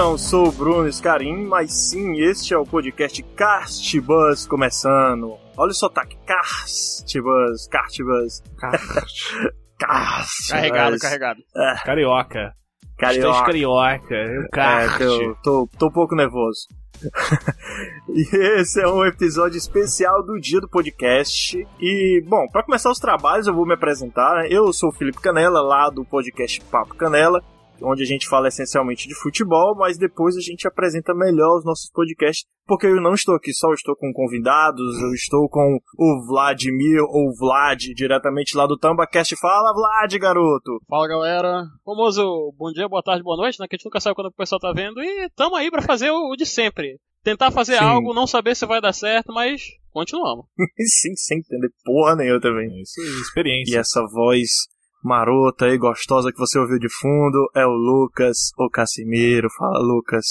Não sou o Bruno Scarim, mas sim, este é o podcast Cast Buzz começando. Olha o sotaque, Cast Buzz, Cast Buzz. Cast Carregado, carregado. Carioca. Carioca. Estás carioca. O É, kart. tô, tô, tô um pouco nervoso. e esse é um episódio especial do dia do podcast. E, bom, para começar os trabalhos, eu vou me apresentar. né? Eu sou o Felipe Canela, lá do podcast Papo Canela, onde a gente fala essencialmente de futebol, mas depois a gente apresenta melhor os nossos podcasts, porque eu não estou aqui só, eu estou com convidados, eu estou com o Vladimir, ou Vlad, diretamente lá do TambaCast. Fala, Vlad, garoto! Fala galera, famoso bom dia, boa tarde, boa noite, né? Que a gente nunca sabe quando o pessoal tá vendo. E tamo aí pra fazer o, de sempre. Tentar fazer Sim. algo, não saber se vai dar certo, mas continuamos. Sim, sem entender porra nenhuma também. É Isso aí, E experiência. essa voz marota e gostosa que você ouviu de fundo é o Lucas, o Casimiro. Fala, Lucas.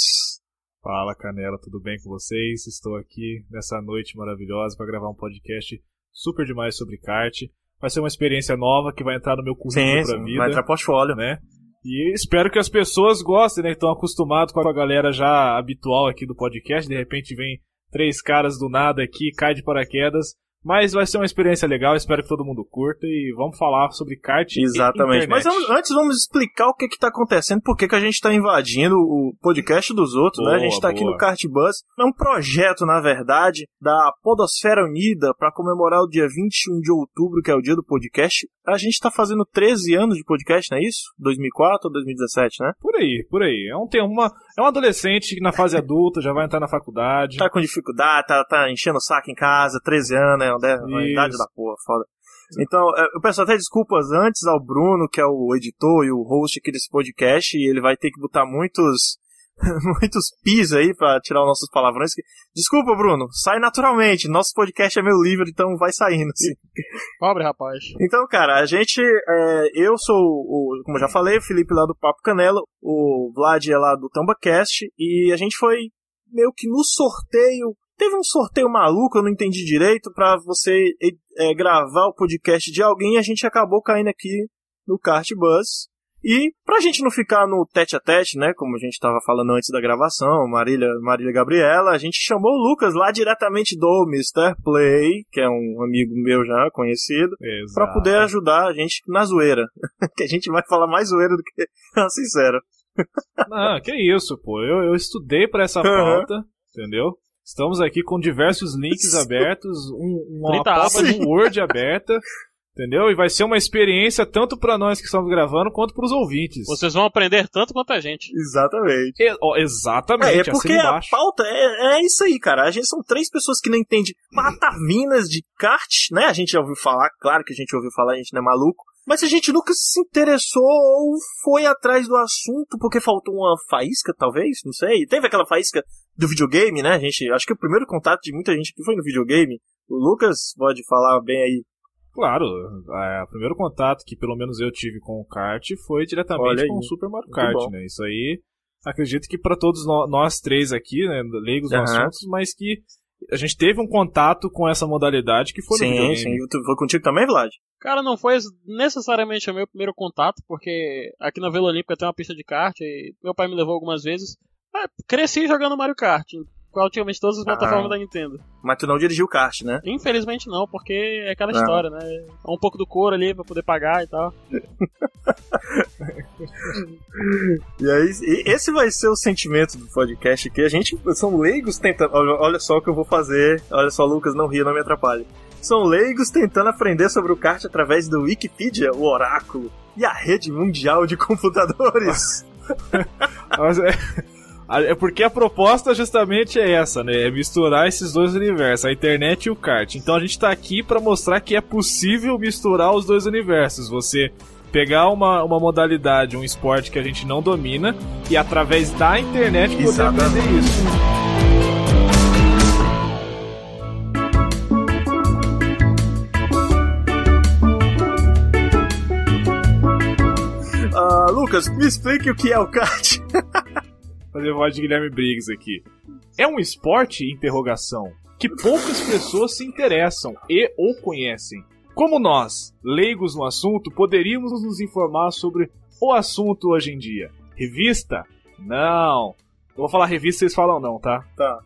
Fala, Canela, tudo bem com vocês? Estou aqui nessa noite maravilhosa para gravar um podcast super demais sobre kart. Vai ser uma experiência nova que vai entrar no meu currículo pra vida, vai entrar portfólio. né? E espero que as pessoas gostem, né? Estão acostumados com a galera já habitual aqui do podcast. De repente vem três caras do nada aqui, cai de paraquedas. Mas vai ser uma experiência legal, espero que todo mundo curta e vamos falar sobre kart Exatamente. Mas vamos- antes vamos explicar o que está acontecendo, por que que a gente está invadindo o podcast dos outros, né? A gente Boa, está aqui boa. no Kart Bus. É um projeto, na verdade, da Podosfera Unida para comemorar o dia 21 de outubro, que é o dia do podcast. A gente está fazendo 13 anos de podcast, não é isso? 2004 ou 2017, né? Por aí, por aí. É um, tem uma, é um adolescente que na fase adulta já vai entrar na faculdade. Tá com dificuldade, tá, tá enchendo o saco em casa, 13 anos, é uma, de- uma idade da porra, foda. Então, é, eu peço até desculpas antes ao Bruno, que é o editor e o host aqui desse podcast, e ele vai ter que botar muitos muitos pis aí pra tirar os nossos palavrões. que- Desculpa, Bruno, sai naturalmente. Nosso podcast é meio livre, então vai saindo. assim. Pobre rapaz. Então, cara, a gente. é, eu sou, o, como já falei, o Felipe lá do Papo Canela, o Vlad é lá do TambaCast, e a gente foi meio que no sorteio. Teve um sorteio maluco, eu não entendi direito, pra você é, gravar o podcast de alguém e a gente acabou caindo aqui no Kart Bus. E pra gente não ficar no tete a tete, né, como a gente tava falando antes da gravação, Marília, Marília Gabriela, a gente chamou o Lucas lá diretamente do Mr. Play, que é um amigo meu já conhecido, Exato. Pra poder ajudar a gente na zoeira. que a gente vai falar mais zoeira do que a sincera. Não, que isso, pô. Eu, eu estudei pra essa pauta, entendeu? Estamos aqui com diversos links abertos, um, uma 30 pauta abas. no Word aberta, entendeu? E vai ser uma experiência tanto pra nós que estamos gravando quanto pros ouvintes. Vocês vão aprender tanto quanto a gente. Exatamente. E- ó, exatamente, É, é assina porque a pauta é, é isso aí, cara. A gente são três pessoas que não entendem patavinas de kart, né? A gente já ouviu falar, claro que a gente ouviu falar, a gente não é maluco. Mas a gente nunca se interessou ou foi atrás do assunto porque faltou uma faísca, talvez, não sei. Teve aquela faísca do videogame, né? A gente, acho que o primeiro contato de muita gente aqui foi no videogame. O Lucas pode falar bem aí. Claro, é, o primeiro contato que pelo menos eu tive com o kart foi diretamente com o Super Mario Kart, né? Isso aí, acredito que pra todos nó- nós três aqui, né, leigos no Aham. assunto, mas que a gente teve um contato com essa modalidade que foi no sim, videogame. sim. Tu- Foi contigo também, Vlad? Cara, não foi necessariamente o meu primeiro contato, porque aqui na Vila Olímpica tem uma pista de kart e meu pai me levou algumas vezes. Ah, cresci jogando Mario Kart, praticamente todas as Ah. plataformas da Nintendo. Mas tu não dirigiu o kart, né? Infelizmente não, porque é aquela Ah. história, né? É um pouco do couro ali pra poder pagar e tal. E aí, e esse vai ser o sentimento do podcast aqui. A gente são leigos tentando. Olha, olha só o que eu vou fazer. Olha só, Lucas, não ria, não me atrapalhe. São leigos tentando aprender sobre o kart através do Wikipedia, o oráculo, e a rede mundial de computadores. Mas é, é porque a proposta justamente é essa, né? É misturar esses dois universos, a internet e o kart. Então a gente tá aqui pra mostrar que é possível misturar os dois universos. Você Pegar uma, uma modalidade, um esporte que a gente não domina e através da internet poder Exatamente. aprender isso. Ah, Lucas, me explique o que é o kart. Fazer voz de Guilherme Briggs aqui. É um esporte, interrogação, que poucas pessoas se interessam e ou conhecem. Como nós, leigos no assunto, poderíamos nos informar sobre o assunto hoje em dia? Revista? Não. Eu vou falar revista, vocês falam não, tá? Tá.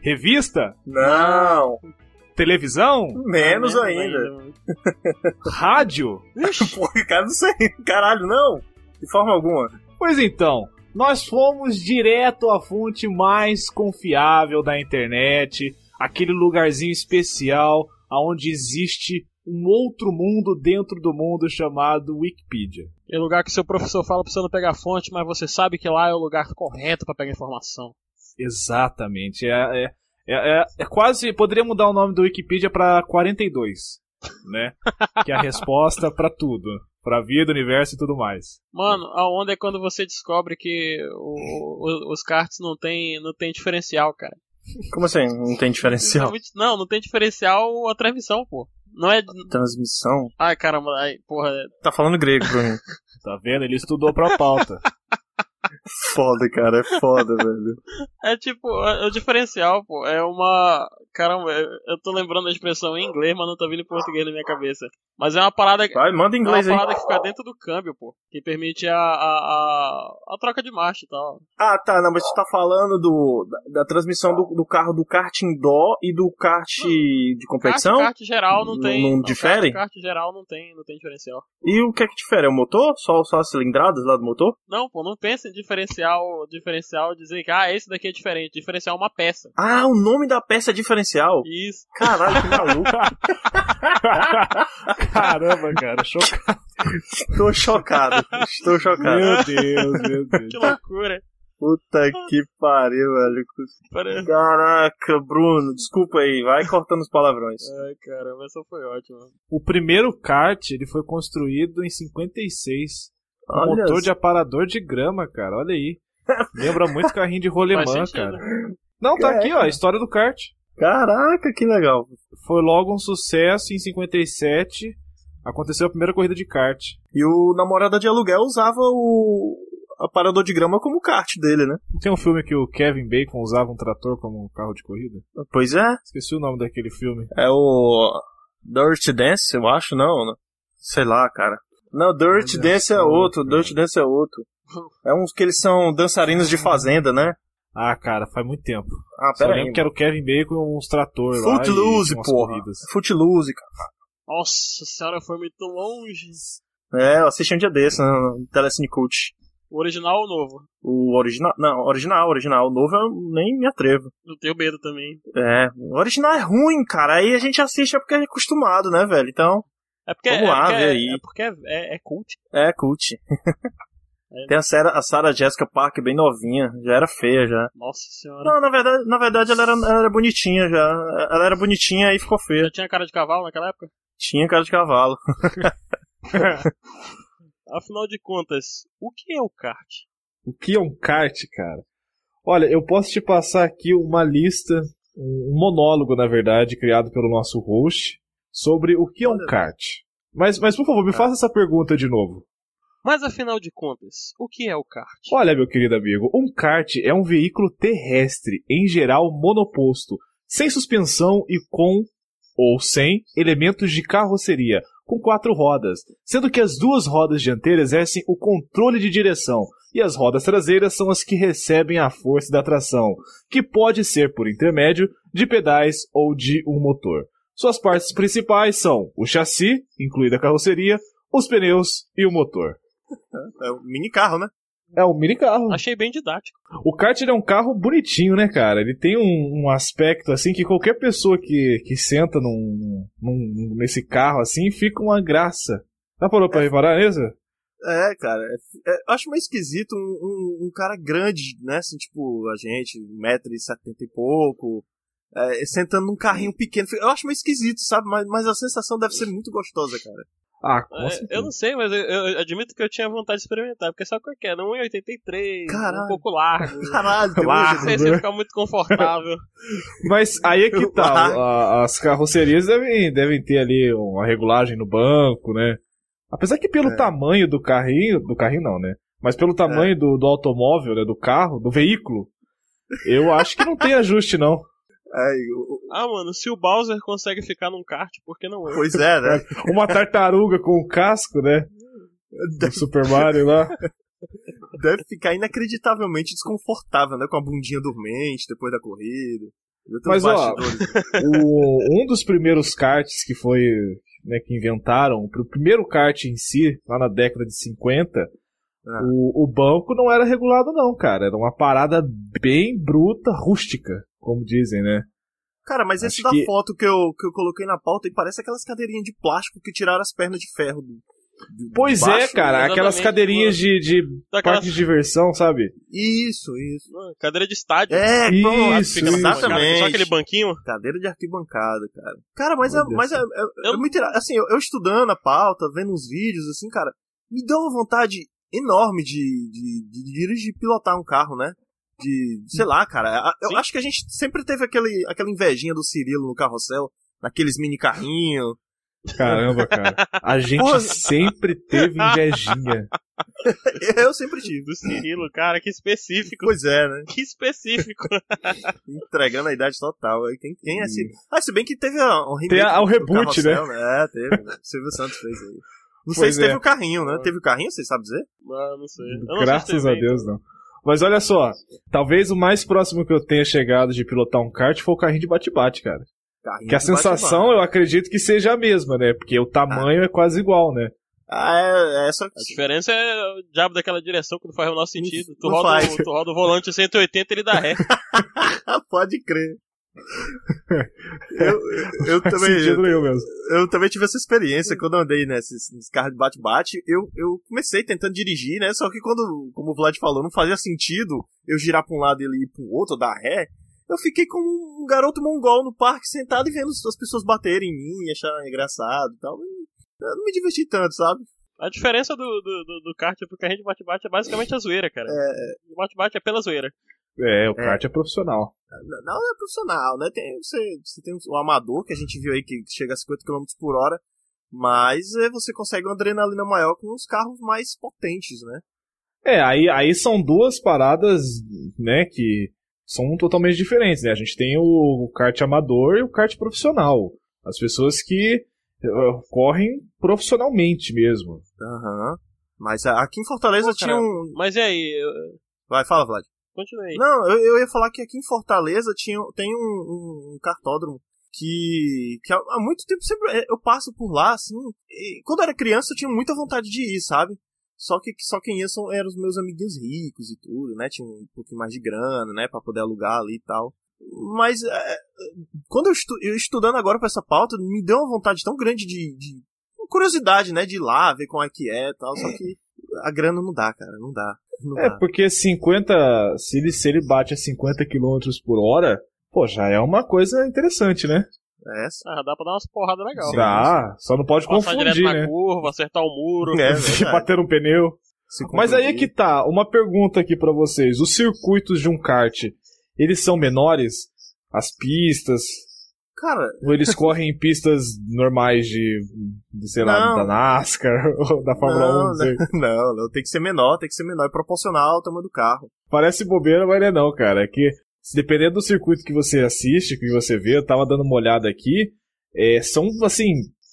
Revista? Não, Televisão? menos Ah, ainda. mano. Rádio? Porra, cara, não sei. Caralho, não. De forma alguma. Pois então, nós fomos direto à fonte mais confiável da internet, aquele lugarzinho especial onde existe um outro mundo dentro do mundo chamado Wikipedia. É lugar que seu professor fala pra você não pegar fonte, mas você sabe que lá é o lugar correto pra pegar informação. Exatamente. É, é, é, é- é quase. Poderia mudar o nome do Wikipedia pra 42, né? que é a resposta pra tudo. Pra vida, universo e tudo mais. Mano, a onda é quando você descobre que o- o- os karts não tem, não tem diferencial, cara. Como assim? Não tem diferencial? Não, não tem diferencial a transmissão, pô. Não é. Transmissão? Ai, caramba, ai, porra. Tá falando grego pra mim. Tá vendo? Ele estudou pra pauta. Foda, cara, é foda, velho. É tipo, é, é o diferencial, pô. É uma. Caramba, eu eu tô lembrando a expressão em inglês, mas não tá vindo em português na minha cabeça. Mas é uma parada. Vai, manda em É uma inglês aí. parada que fica dentro do câmbio, pô. Que permite a, a, a, a troca de marcha e tal. Ah, tá, não, mas você tá falando do, da, da transmissão do, do carro do kart indoor e do kart de competição? Kart, kart geral não Não- tem. não difere? Kart, kart geral não tem, não tem diferencial. E o que é que difere? É o motor? Só, só as cilindradas lá do motor? Não, pô, não pensa diferencial, diferencial dizer que, ah, esse daqui é diferente. Diferencial é uma peça. Ah, o nome da peça é diferencial. Isso. Caralho, que maluco. Caramba, cara, chocado. Estou chocado. Estou chocado. Meu Deus, meu Deus. Que loucura. Puta que pariu, velho. Caraca, Bruno, desculpa aí. Vai cortando os palavrões. Ai, caramba, essa foi ótima. O primeiro kart ele foi construído em 56. Um Olha motor de aparador de grama, cara. Olha aí. Lembra muito carrinho de rolemã, cara. Não, tá É, aqui, ó, a história do kart. Caraca, que legal. Foi logo um sucesso em 57. Aconteceu a primeira corrida de kart. E o namorada de aluguel usava o aparador de grama como kart dele, né? Tem um filme que o Kevin Bacon usava um trator como carro de corrida? Pois é. Esqueci o nome daquele filme. É o Dirty Dance, eu acho, não, né? Sei lá, cara. Não, Dirty Olha Dance é só, outro, cara. Dirty Dance é outro. É uns que eles são dançarinos de fazenda, né? Ah, cara, faz muito tempo. Ah, Só pera lembro aí. que era o Kevin Bacon e uns trator lá. e Footloose, porra. corridas. Footloose, cara. Nossa senhora, foi muito longe. É, eu assisti um dia desse né, no Telecine Cult. O original ou o novo? O original, não, original, original. O novo eu nem me atrevo. Eu tenho medo também. É, o original é ruim, cara. Aí a gente assiste é porque é acostumado, né, velho? Então, É porque, Vamos é, lá, porque vê é, aí. é porque é, é, é cult. é cult. É. Tem a Sarah, a Sarah Jessica Parker bem novinha, já era feia já. Nossa senhora. Não, na verdade, na verdade ela era, ela era bonitinha já. Ela era bonitinha e ficou feia. Já tinha cara de cavalo naquela época? Tinha cara de cavalo. Afinal de contas, o que é o kart? O que é um kart, cara? Olha, eu posso te passar aqui uma lista, um monólogo, na verdade, criado pelo nosso host, sobre o que é um kart. Mas, mas por favor, me faça essa pergunta de novo. Mas afinal de contas, o que é o kart? Olha, meu querido amigo, um kart é um veículo terrestre, em geral monoposto, sem suspensão e com ou sem elementos de carroceria, com quatro rodas, sendo que as duas rodas dianteiras exercem o controle de direção e as rodas traseiras são as que recebem a força da tração, que pode ser por intermédio de pedais ou de um motor. Suas partes principais são o chassi, incluída a carroceria, os pneus e o motor. É um mini carro, né? É um mini carro. Achei bem didático. O kart é um carro bonitinho, né, cara? Ele tem um, um aspecto assim que qualquer pessoa que, que senta num, num- nesse carro assim fica uma graça. Já parou pra reparar nisso? É, cara. é- é- eu acho meio esquisito um, um- um cara grande, né? Assim, tipo, a gente, 1,70m e pouco, é, sentando num carrinho pequeno. Eu acho meio esquisito, sabe? Mas, mas a sensação deve ser muito gostosa, cara. Ah, com É, certeza. eu não sei, mas eu, eu admito que eu tinha vontade de experimentar, porque sabe qual que é? Não 1,83, Caralho. um pouco largo. Caralho, hoje. sei se ia ficar muito confortável. Mas aí é que tá. As carrocerias devem, devem ter ali uma regulagem no banco, né? Apesar que pelo É. tamanho do carrinho. Do carrinho não, né? Mas pelo tamanho do, do automóvel, né? Do carro, do veículo, eu acho que não tem ajuste, não. Ai, Ah, mano, se o Bowser consegue ficar num kart, por que não eu? pois é, né? Uma tartaruga com o casco, né? Do Super Mario lá. deve ficar inacreditavelmente desconfortável, né? Com a bundinha dormente depois da corrida. Mas, ó. O- um dos primeiros karts que foi, né, que inventaram, o primeiro kart em si, lá na década de 50, Ah. o, o banco não era regulado não, cara. Era uma parada bem bruta, rústica, como dizem, né? Cara, mas esse Acho da que- foto que eu, que eu coloquei na pauta, ele parece aquelas cadeirinhas de plástico que tiraram as pernas de ferro do. do- Pois baixo. é, cara, exatamente, aquelas cadeirinhas de, de Daquelas parque de diversão, sabe? Isso, isso. Cadeira de estádio. É, Isso, isso. Exatamente. Só aquele banquinho. Cadeira de arquibancada, cara. Cara, mas, é, mas é, é, é Eu- muito ira- Assim, eu, eu estudando a pauta, vendo uns vídeos, assim, cara, me deu uma vontade enorme de, de, de dirigir e pilotar um carro, né? De, sei lá, cara. Eu Sim. acho que a gente sempre teve aquele, aquela invejinha do Cirilo no carrossel, naqueles mini carrinhos. Caramba, cara. A gente Porra. sempre teve invejinha. Eu sempre tive. Do Cirilo, cara, que específico. Pois é, né? Que específico. Entregando a idade total. Aí Quem, quem é Cirilo? Ah, se bem que teve a- um remake Tem a- o reboot, carrossel, É, teve. né? O Silvio Santos fez aí. Não sei Pois se teve é. o carrinho, né? Teve o carrinho, você sabe dizer? Ah, não sei. Eu não sei Graças se a Deus, evento. não. Mas olha só, talvez o mais próximo que eu tenha chegado de pilotar um kart foi o carrinho de bate-bate, cara. Carrinho Que a sensação eu acredito que seja a mesma, né? Porque o tamanho é quase igual, né? Ah, é, é só A diferença é o diabo daquela direção que não faz o nosso sentido. Tu roda, o, tu roda o volante 180 ele dá ré. Pode crer. Eu, eu, também, eu, eu também tive essa experiência quando eu andei nesses, nesses carros de bate-bate. Eu, eu comecei tentando dirigir, né? Só que quando, como o Vlad falou, não fazia sentido eu girar pra um lado e ele ir pro outro, dar ré. Eu fiquei como um garoto mongol no parque, sentado e vendo as pessoas baterem em mim, achar engraçado e tal. Eu não me diverti tanto, sabe? A diferença do, do, do, do kart pro carrinho de bate-bate é basicamente a zoeira, cara. O bate-bate é pela zoeira. É, o kart é profissional. Não é profissional, né? Tem, você, você tem o amador, que a gente viu aí que chega a 50 km por hora, mas é, você consegue uma adrenalina maior com os carros mais potentes, né? É, aí, aí são duas paradas, né, que são totalmente diferentes, né? A gente tem o kart amador e o kart profissional. As pessoas que eh, correm profissionalmente mesmo. Aham. Mas a- aqui em Fortaleza Pô, tinha um. Mas e aí? Eu- Vai, fala, Vlad. Continue. Não, eu, eu ia falar que aqui em Fortaleza tinha, tem um, um, cartódromo que, que há, muito tempo sempre é, eu passo por lá, assim. E quando eu era criança eu tinha muita vontade de ir, sabe? Só que só quem ia são, eram os meus amiguinhos ricos e tudo, né? Tinha um pouquinho mais de grana, né? Pra poder alugar ali e tal. Mas é, quando eu, estu, eu estudando agora pra essa pauta, me deu uma vontade tão grande de, de curiosidade, né? De ir lá, ver como é que é e tal. Só que a grana não dá, cara. Não dá. Não É, dá. porque 50. Se ele, se ele bate a 50 km por hora, pô, já é uma coisa interessante, né? É, Ah, dá pra dar umas porradas legal. Dá, só não pode Passar direto confundir, na né? curva, acertar o muro. É, verdade. bater um pneu. Mas aí é que tá, uma pergunta aqui pra vocês. Os circuitos de um kart, eles são menores? As pistas? Cara, Ou eles correm em pistas normais de, de sei lá, Não. da NASCAR ou da Fórmula 1? não, Não sei. não, não, tem que ser menor, tem que ser menor, é proporcional ao tamanho do carro. Parece bobeira, mas não é não, cara. É que, dependendo do circuito que você assiste, que você vê, eu tava dando uma olhada aqui, é, são, assim,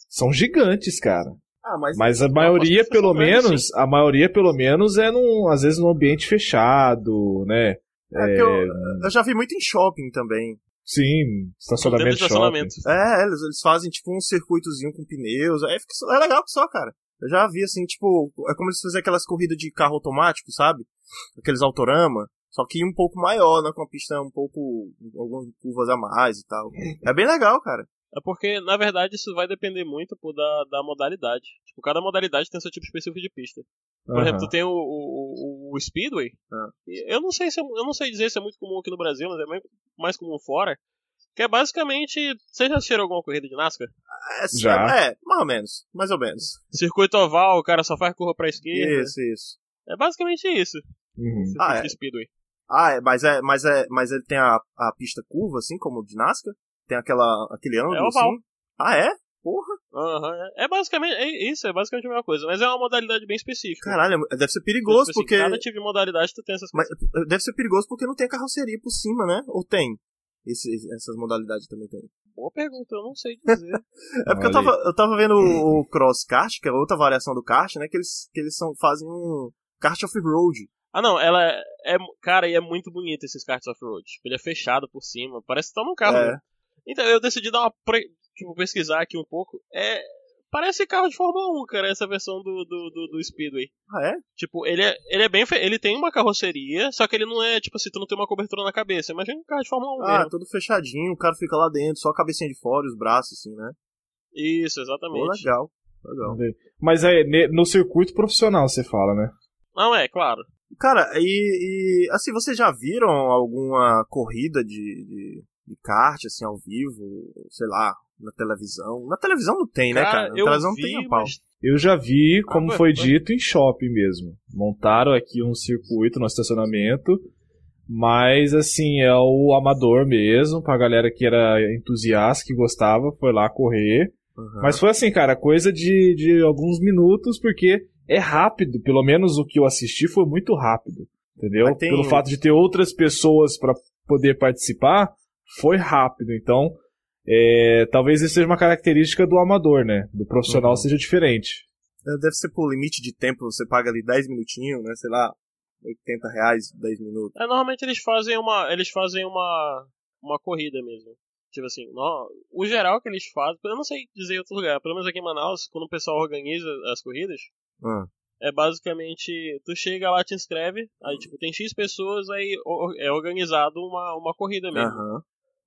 são gigantes, cara. Ah, mas, Mas a maioria, pelo menos, a maioria, pelo menos, é num, às vezes num ambiente fechado, né? é que eu, eu já vi muito em shopping também. Sim, estacionamento estacionamento. É, eles, eles fazem tipo um circuitozinho com pneus, é, fica é legal que só, cara. Eu já vi assim, tipo, é como eles fazem aquelas corridas de carro automático, sabe? Aqueles autorama. Só que um pouco maior, né? Com a pista um pouco. algumas curvas a mais e tal. É bem legal, cara. É porque, na verdade, isso vai depender muito pô, da, da modalidade. Tipo, cada modalidade tem seu tipo específico de pista. Por Aham. exemplo, tu tem o, o, o- o Speedway. E Eu não sei se é- eu não sei dizer se é muito comum aqui no Brasil, mas é mais, mais comum fora. Que é basicamente. Vocês já assistiram alguma corrida de NASCAR? É, Já. é, mais ou menos. Mais ou menos. Circuito oval, o cara só faz curva pra esquerda. Isso, isso. É basicamente isso. Uhum. Ah, é. Speedway. Ah, é, mas é, mas é, mas ele tem a, a pista curva, assim, como o de NASCAR? Tem aquela, aquele ângulo, oval. assim? Ah, é? Porra, Aham, é. É basicamente. É isso, é basicamente a mesma coisa. Mas é uma modalidade bem específica. caralho, deve ser perigoso, Tipo assim, porque... Cada tipo de modalidade tu tem essas Mas coisas. eh, deve ser perigoso porque não tem carroceria por cima, né? Ou tem? Esse- essas modalidades também tem. Boa pergunta, eu não sei dizer. É porque eu tava, eu tava vendo o, o cross kart, que é outra variação do kart, né? Que eles, que eles são, fazem um kart off-road. ah, não, ela é, é- Cara, e é muito bonito esses karts off-road. Tipo, ele é fechado por cima. Parece que tá num carro. É. né? Então, eu decidi dar uma. Pre... Tipo, pesquisar aqui um pouco. É. Parece carro de Fórmula 1, cara, essa versão do, do, do, do Speedway. Ah, é? Tipo, ele é, ele é bem. fe- Ele tem uma carroceria, só que ele não é, tipo assim, tu não tem uma cobertura na cabeça. Imagina um carro de Fórmula 1 Ah, mesmo. todo fechadinho, o cara fica lá dentro, só a cabecinha de fora e os braços, assim, né? Isso, Pô, exatamente. legal. Legal. Mas é no circuito profissional, você fala, né? Não, é, claro. Cara, e, e, assim, vocês já viram alguma corrida de, de, de kart, assim, ao vivo, sei lá, na televisão? Na televisão não tem, né, cara? Na eu televisão vi, tem a pau. mas Eu já vi, como Ah, foi foi- dito, em shopping mesmo. Montaram aqui um circuito no estacionamento, mas assim, é o amador mesmo, pra galera que era entusiasta, que gostava, foi lá correr. Uhum. Mas foi assim, cara, coisa de, de alguns minutos, porque é rápido, pelo menos o que eu assisti foi muito rápido, entendeu? Pelo fato de ter outras pessoas pra poder participar, foi rápido. Então, é, talvez isso seja uma característica do amador, né? Do profissional Uhum. seja diferente. É, Deve ser por limite de tempo, você paga ali 10 minutinhos, né? Sei lá, 80 reais, 10 minutos. É, normalmente eles fazem uma. Eles fazem uma. uma corrida mesmo. Tipo assim, no, o geral que eles fazem, eu não sei dizer em outro lugar, pelo menos aqui em Manaus, quando o pessoal organiza as corridas, Ah, é basicamente, tu chega lá, te inscreve, aí tipo, tem X pessoas, aí é organizado uma, uma corrida mesmo. Aham.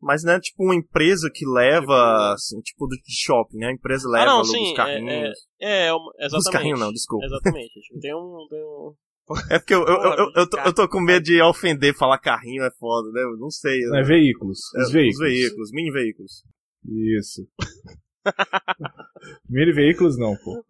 Mas não é tipo uma empresa que leva, assim, tipo do de shopping, né? A empresa leva Ah, não, sim, os é- carrinhos. É, é uma- exatamente. Os carrinhos não, desculpa. Exatamente. tipo, tem um. Tem um... É porque eu, eu, eu, eu, eu tô, eu tô com medo de ofender falar carrinho, é foda, né? Eu não sei. É, veículos. É, Os veículos. Os veículos, mini veículos. Isso. Mini veículos não, pô.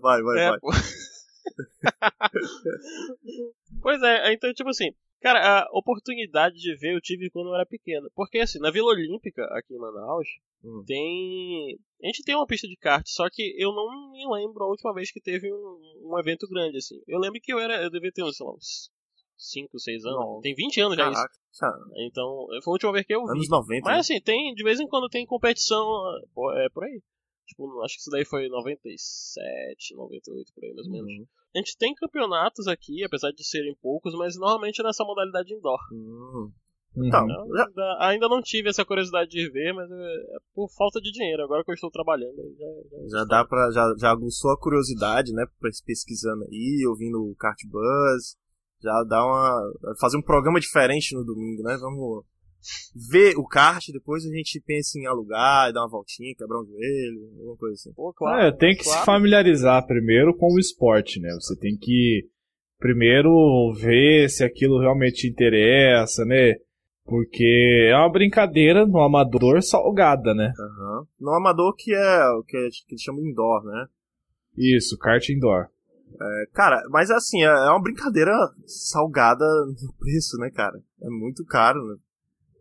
Vai, vai, É, vai. pô. pois é, então, tipo assim, cara, a oportunidade de ver eu tive quando eu era pequeno. Porque, assim, na Vila Olímpica, aqui em Manaus, Hum. tem. A gente tem uma pista de kart, só que eu não me lembro a última vez que teve um, um evento grande, assim. Eu lembro que eu era. Eu devia ter, sei lá, uns 5, 6 anos. Nossa. Tem 20 anos já isso. Caraca, sabe, Então, foi a última vez que eu vi. anos 90. Mas né? assim, tem, de vez em quando tem competição, é por aí. Tipo, acho que isso daí foi 97, 98, por aí mais ou menos. Uhum. A gente tem campeonatos aqui, apesar de serem poucos, mas normalmente é nessa modalidade indoor. Hum. Uhum. Então, já- ainda, ainda não tive essa curiosidade de ver, mas é, é por falta de dinheiro. Agora que eu estou trabalhando, aí já, já, Já dá pra. Já, já aguçou a curiosidade, né? Pesquisando aí, ouvindo o Kart Buzz. Já dá uma. Fazer um programa diferente no domingo, né? Vamos ver o kart, depois a gente pensa em alugar, dar uma voltinha, quebrar um joelho, alguma coisa assim. Pô, claro. É, tem que claro. se familiarizar primeiro com o esporte, né? Você tem que primeiro ver se aquilo realmente te interessa, né? Porque é uma brincadeira no amador salgada, né? Aham. No amador que é o que, é- que eles chamam indoor, né? Isso, kart indoor. É, cara, mas assim, é é uma brincadeira salgada no preço, né, cara? É muito caro, né?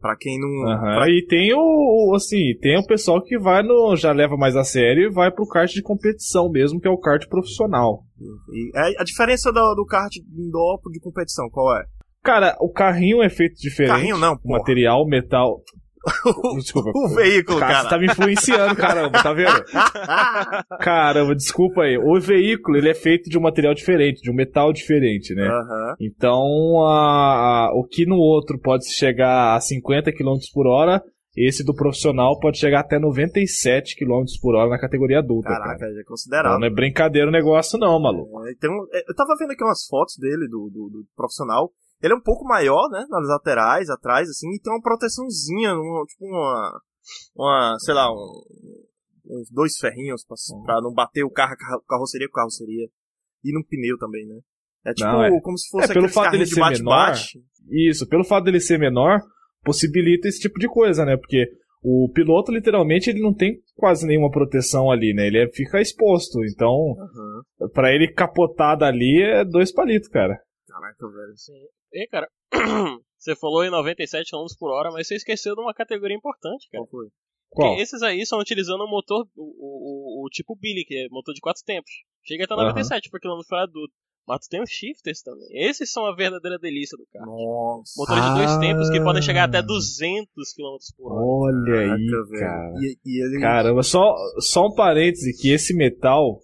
Pra quem não. Aham. pra- E tem o, assim, tem o pessoal que vai no, já leva mais a sério e vai pro kart de competição mesmo, que é o kart profissional. E é a diferença do, do kart indoor de competição, qual é? Cara, o carrinho é feito diferente. Carrinho não, porra. material, metal. Desculpa. o veículo, Cara, você tá me influenciando, caramba, tá vendo? Caramba, desculpa aí. O veículo, ele é feito de um material diferente, de um metal diferente, né? Aham. Então, a- a- o que no outro pode chegar a 50 km por hora, esse do profissional pode chegar até 97 km por hora na categoria adulta, Caraca, cara. já é Então considerável. não é brincadeira o negócio não, maluco. É, é, eu tava vendo aqui umas fotos dele, do, do, do profissional. Ele é um pouco maior, né? Nas laterais, atrás, assim, e tem uma proteçãozinha, um- tipo uma. Uma, sei lá, um- uns dois ferrinhos pra, Uhum. pra não bater o carro, carro- carroceria com carroceria. E no pneu também, né? É tipo Não, é- como se fosse é, pelo fato dele de ser bate-bate. Isso, pelo fato dele ser menor, possibilita esse tipo de coisa, né? Porque o piloto, literalmente, ele não tem quase nenhuma proteção ali, né? Ele é, fica exposto. Então, Aham. pra ele capotar dali é dois palitos, cara. Caraca, velho. Sim. E, cara, você falou em 97 km por hora, mas você esqueceu de uma categoria importante, cara. Qual foi? Qual? Porque esses aí são utilizando o motor, o, o, o, tipo Billy, que é motor de quatro tempos. Chega até 97 por quilômetro por adulto. Mas tu tem os shifters também. Esses são a verdadeira delícia do carro. Nossa. Motores de dois Ah. tempos que podem chegar até 200 km por hora. Olha aí, Caraca, velho. cara. E, e ele. Caramba, só, só um parêntese, que esse metal,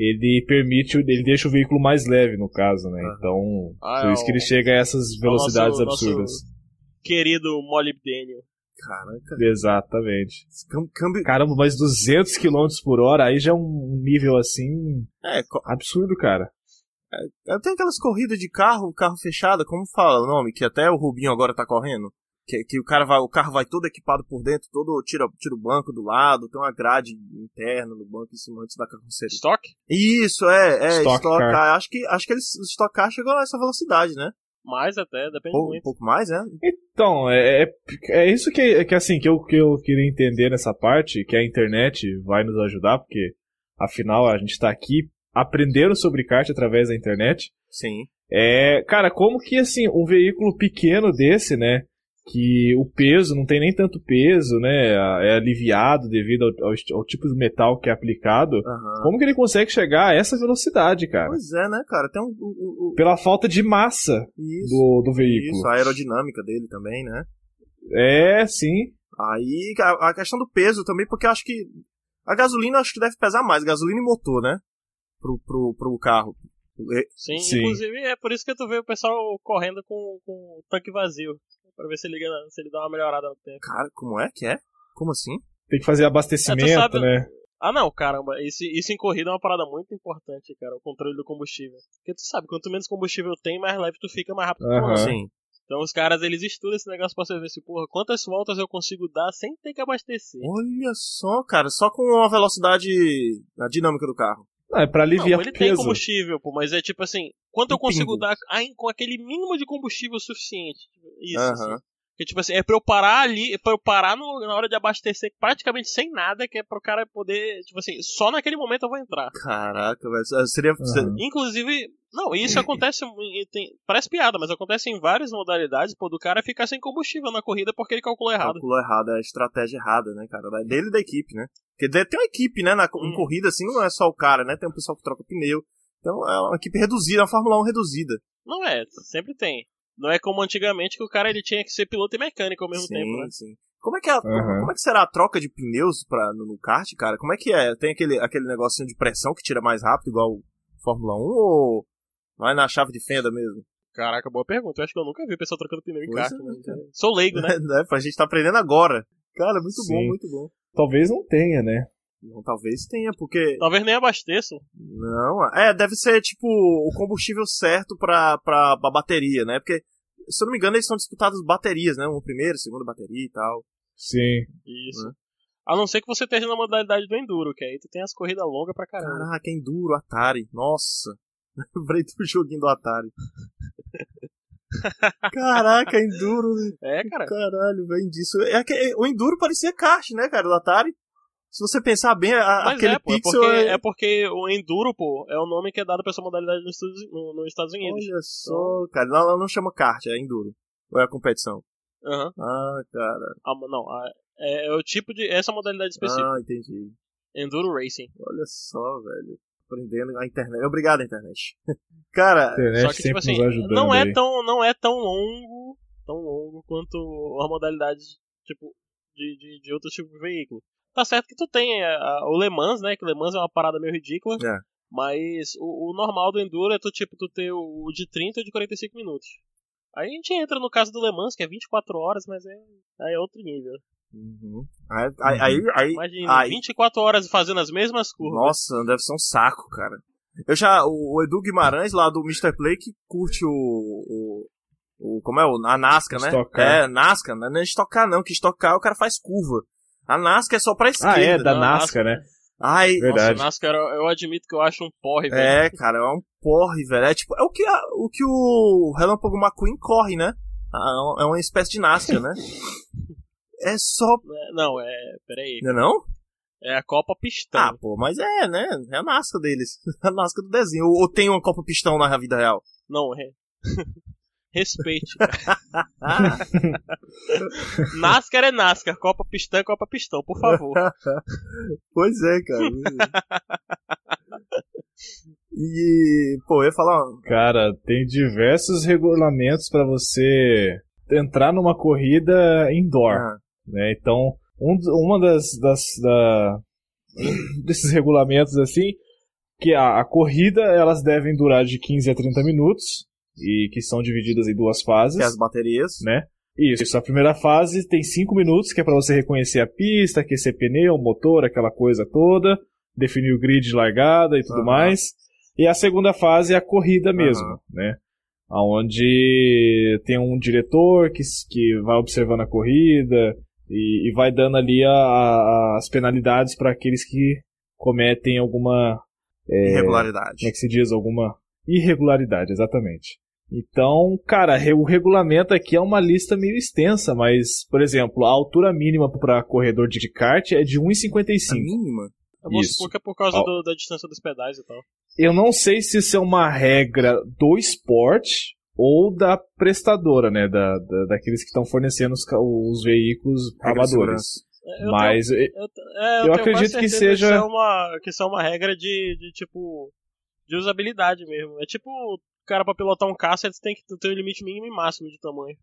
ele permite, ele deixa o veículo mais leve, no caso, né? Aham. Então, Ah, por é isso que ele chega a essas velocidades nosso- nosso- absurdas. Querido molybdênio. Caraca. Exatamente. Câmbio. Caramba, mas 200 km por hora, aí já é um nível assim, É, absurdo, cara. tem aquelas corridas de carro, carro fechado, como fala o nome? Que até o Rubinho agora tá correndo. Que, que o cara vai, o carro vai todo equipado por dentro, todo tira, tira o banco do lado, tem uma grade interna no banco em cima antes da carroceria. Stock? Isso, é, é, Stock Stock Car. Car. Acho que, acho que eles, o Stock Car chegou a essa velocidade, né? Mais até, depende Ou, um muito. pouco mais, né? Então, é, é, é isso que, que assim, que eu, que eu queria entender nessa parte, que a internet vai nos ajudar, porque afinal a gente tá aqui aprendendo sobre kart através da internet. Sim. É, cara, como que assim, um veículo pequeno desse, né? Que o peso não tem nem tanto peso, né? É aliviado devido ao, ao, ao tipo de metal que é aplicado. Aham. Como que ele consegue chegar a essa velocidade, cara? Pois é, né, cara? Tem um. o- o- o- Pela falta de massa isso. do, do veículo. Isso, a aerodinâmica dele também, né? É, sim. Aí a, a questão do peso também, porque eu acho que a gasolina acho que deve pesar mais, gasolina e motor, né? Pro, pro, pro carro. Sim, Sim. inclusive é por isso que tu vê o pessoal correndo com, com o tanque vazio. Pra ver se ele, se ele dá uma melhorada no tempo. Cara, como é que é? Como assim? Tem que fazer abastecimento, É, tu sabe- né? Ah não, caramba, isso, isso em corrida é uma parada muito importante, cara, o controle do combustível. Porque tu sabe, quanto menos combustível tem, mais leve tu fica, mais rápido tu Aham. anda. Sim. Então os caras, eles estudam esse negócio pra você ver se, porra, quantas voltas eu consigo dar sem ter que abastecer. Olha só, cara, só com a velocidade, a dinâmica do carro. Não, é pra aliviar não, ele o tem peso. combustível, pô, mas é tipo assim, quanto eu consigo dar com aquele mínimo de combustível suficiente? Isso, Aham. assim. Que tipo assim, é pra eu parar ali, é pra eu parar no- na hora de abastecer praticamente sem nada, que é pro cara poder, tipo assim, só naquele momento eu vou entrar. Caraca, velho. Seria. Aham. Inclusive, não, isso acontece, em- tem- parece piada, mas acontece em várias modalidades, pô, do cara ficar sem combustível na corrida porque ele calculou errado. Calculou errado, é a estratégia errada, né, cara? Dele e da equipe, né? Porque ter uma equipe, né? Na, Em Hum. corrida, assim, não é só o cara, né? Tem um pessoal que troca pneu. Então é uma equipe reduzida, é uma Fórmula 1 reduzida. Não é, sempre tem. Não é como antigamente que o cara ele tinha que ser piloto e mecânico ao mesmo sim, tempo, né? sim. Como é que é, a- Aham. como é que será a troca de pneus pra, no, no kart, cara? Como é que é? Tem aquele, aquele negocinho de pressão que tira mais rápido, igual o Fórmula 1, ou vai na chave de fenda mesmo? Caraca, boa pergunta. Eu acho que eu nunca vi pessoa trocando pneu em kart. é, né? Sou leigo, né? né? A gente tá aprendendo agora. Cara, muito bom, Sim. muito bom. Talvez não tenha, né? Não, talvez tenha, porque. Talvez nem abasteçam. Não, é, deve ser tipo o combustível certo pra, pra, pra bateria, né? Porque, se eu não me engano, eles são disputados baterias, né? Uma primeira, segunda bateria e tal. Sim. Isso. Né? A não ser que você esteja na modalidade do Enduro, que aí tu tem as corridas longas pra caramba. Caraca, Enduro, Atari. Nossa. Lembrei do joguinho do Atari. Caraca, Enduro. É, cara. Caralho, vem disso. É que, o Enduro parecia kart, né, cara, do Atari. Se você pensar bem, a- Mas aquele é, pô, é pixel porque, é... é porque o Enduro, pô, é o nome que é dado pra essa modalidade nos Estados, no- nos Estados Unidos. Olha só, cara. Não, ela não chama kart, é Enduro. Ou é a competição? Aham. Ah, cara. Ah, não, ah, é, é o tipo de. Essa modalidade específica. Ah, entendi. Enduro Racing. Olha só, velho. Aprendendo a internet. Obrigado, internet. Cara, internet Só que, tipo assim, não é, aí. tão, não é tão longo, tão longo quanto a modalidade, tipo, de, de, de outros tipos de veículo. Tá certo que tu tem a- a- o Le Mans, né? Que o Le Mans é uma parada meio ridícula. É. Mas o, o normal do Enduro é tu, tipo, tu ter o o de 30 e o de 45 minutos. Aí a gente entra no caso do Le Mans, que é 24 horas, mas é, aí é outro nível. Uhum. Aí, aí, aí, aí- Imagina, aí- 24 horas fazendo as mesmas curvas. Nossa, deve ser um saco, cara. Eu já. O, o Edu Guimarães, lá do Mr. Play, que curte o. o, o- como é? O, a NASCAR, né? Stock Car. É, NASCAR, não é estocar não, que estocar o cara faz curva. A NASCAR é só pra esquerda. Ah, é, da Não, NASCAR, né? Ai, Verdade. Nossa, NASCAR eu, admito que eu acho um porre, velho. é, cara, é um porre, velho. É tipo, é o que, a- o que o Relâmpago McQueen corre, né? Ah, é uma espécie de NASCAR, né? É só. É, Não, é. Peraí. Não é não? É a Copa Pistão. Ah, pô, mas é, né? É a NASCAR deles. A NASCAR do desenho. Ou, ou tem uma Copa Pistão na vida real? Não, é. Respeite. NASCAR é NASCAR, Copa Pistão é Copa Pistão, por favor. pois é, cara. pois é. E, pô, eu ia falar. Cara, tem diversos regulamentos pra você entrar numa corrida indoor, Ah, né? Então, um, uma das, das da, desses regulamentos assim, que a, a corrida elas devem durar de 15 a 30 minutos e que são divididas em duas fases, que é as baterias. né? Isso, a primeira fase tem 5 minutos, que é pra você reconhecer a pista, aquecer pneu, motor, aquela coisa toda, definir o grid de largada e tudo Aham. mais. E a segunda fase é a corrida mesmo, Aham. né? Onde tem um diretor que, que vai observando a corrida e, e vai dando ali a- a- as penalidades para aqueles que cometem alguma Irregularidade. como é que se diz? Alguma irregularidade, exatamente. Então, cara, o regulamento aqui é uma lista meio extensa, mas, por exemplo, a altura mínima para corredor de kart é de A 1,55. mínima? Eu vou Isso. supor que é por causa do- da distância dos pedais e tal. Eu não sei se isso é uma regra do esporte ou da prestadora, né? Da, da- daqueles que estão fornecendo os, os veículos amadores. É, Eu Mas tenho, eu, é, eu eu acredito que seja- isso é uma, que isso é uma regra de, de tipo. de usabilidade mesmo. É tipo, cara pra pilotar um carro, você tem que ter um limite mínimo e máximo de tamanho.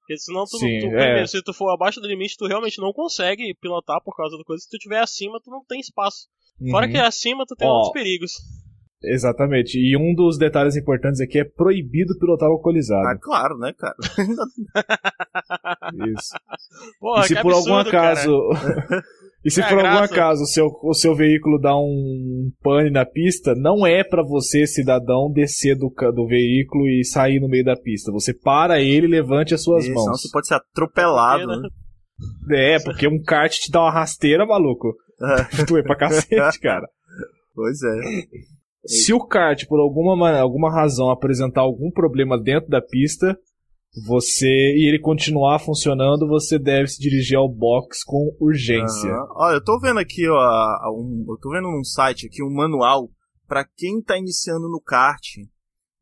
Porque senão tu, Sim, tu é. primeiro, se tu for abaixo do limite, tu realmente não consegue pilotar por causa do coisa. Se tu tiver acima, tu não tem espaço. Fora uhum. que acima tu tem Ó. outros perigos. Exatamente. E um dos detalhes importantes aqui é proibido pilotar alcoolizado. Ah, claro, né, cara? Isso. Porra, e se que por algum absurdo, cara. acaso. e se É, por algum graça. acaso o seu, o seu veículo dá um pane na pista, não é pra você, cidadão, descer do, ca- do veículo e sair no meio da pista. Você para ele e levante as suas Isso, senão mãos. você pode ser atropelado. Né? É, porque um kart te dá uma rasteira, maluco. Tu é pra cacete, cara. Pois é. Se o kart, por alguma, ma- alguma razão, apresentar algum problema dentro da pista, você e ele continuar funcionando, você deve se dirigir ao box com urgência. Aham. Olha, eu tô vendo aqui, ó, um, eu tô vendo num site aqui um manual pra quem tá iniciando no kart.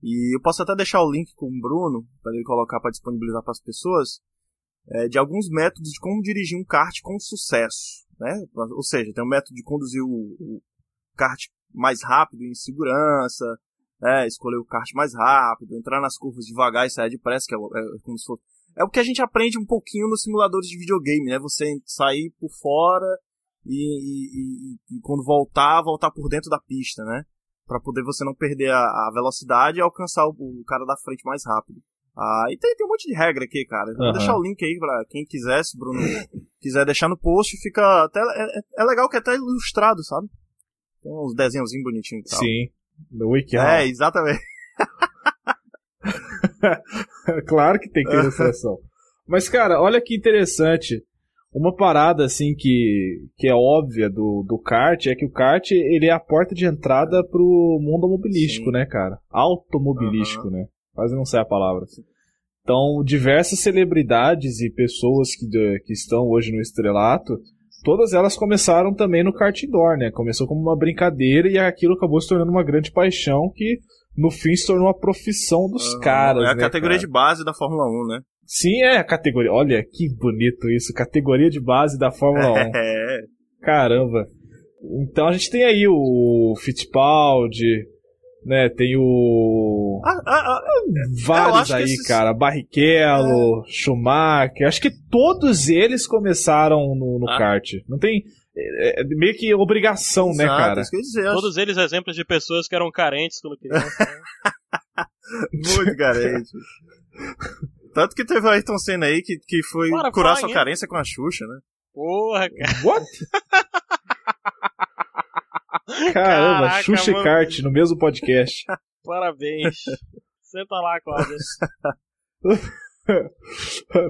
E eu posso até deixar o link com o Bruno, para ele colocar para disponibilizar para as pessoas, é, de alguns métodos de como dirigir um kart com sucesso. Né? Ou seja, tem um método de conduzir o, o kart mais rápido em segurança, né? escolher o kart mais rápido, entrar nas curvas devagar e sair depressa, que é, o- é como se fosse é o que a gente aprende um pouquinho nos simuladores de videogame, né? Você sair por fora e, e- e- quando voltar, voltar por dentro da pista, né? Pra poder você não perder a, a velocidade e alcançar o, o cara da frente mais rápido. Ah, e tem, tem um monte de regra aqui, cara. Vou deixar o link aí pra quem quiser, se o Bruno quiser deixar no post, fica até. É, é- é legal que é até ilustrado, sabe? Tem uns desenhozinhos bonitinhos e tal. Sim. No Wiki É, exatamente. claro que tem que ter ilustração. Mas, cara, olha que interessante. Uma parada, assim, que, que é óbvia do, do kart é que o kart, ele é a porta de entrada pro mundo automobilístico, Sim. né, cara? Automobilístico, né? Quase não sei a palavra. Então, diversas celebridades e pessoas que, que estão hoje no estrelato, todas elas começaram também no kart indoor, né? Começou como uma brincadeira e aquilo acabou se tornando uma grande paixão que, no fim, se tornou uma profissão dos caras, É a né, categoria cara? de base da Fórmula 1, né? Sim, é a categoria. Olha que bonito isso. Categoria de base da Fórmula 1. É. Caramba. Então a gente tem aí o Fittipaldi, né? Tem o. Ah, ah, ah, eu Vários aí, esses- cara. Barrichello, Schumacher. Acho que todos eles começaram no, no Ah. kart. Não tem. É, é meio que obrigação, né, exato, cara? Isso que eu ia dizer, eu acho Todos eles exemplos de pessoas que eram carentes quando criança. né? muito carente. Tanto que teve o Ayrton Senna aí que, que foi Bora, curar sua aí. carência com a Xuxa, né? Porra, cara. What? Caramba, Caraca, Xuxa e mano. kart no mesmo podcast. Parabéns. Senta lá, Cláudia.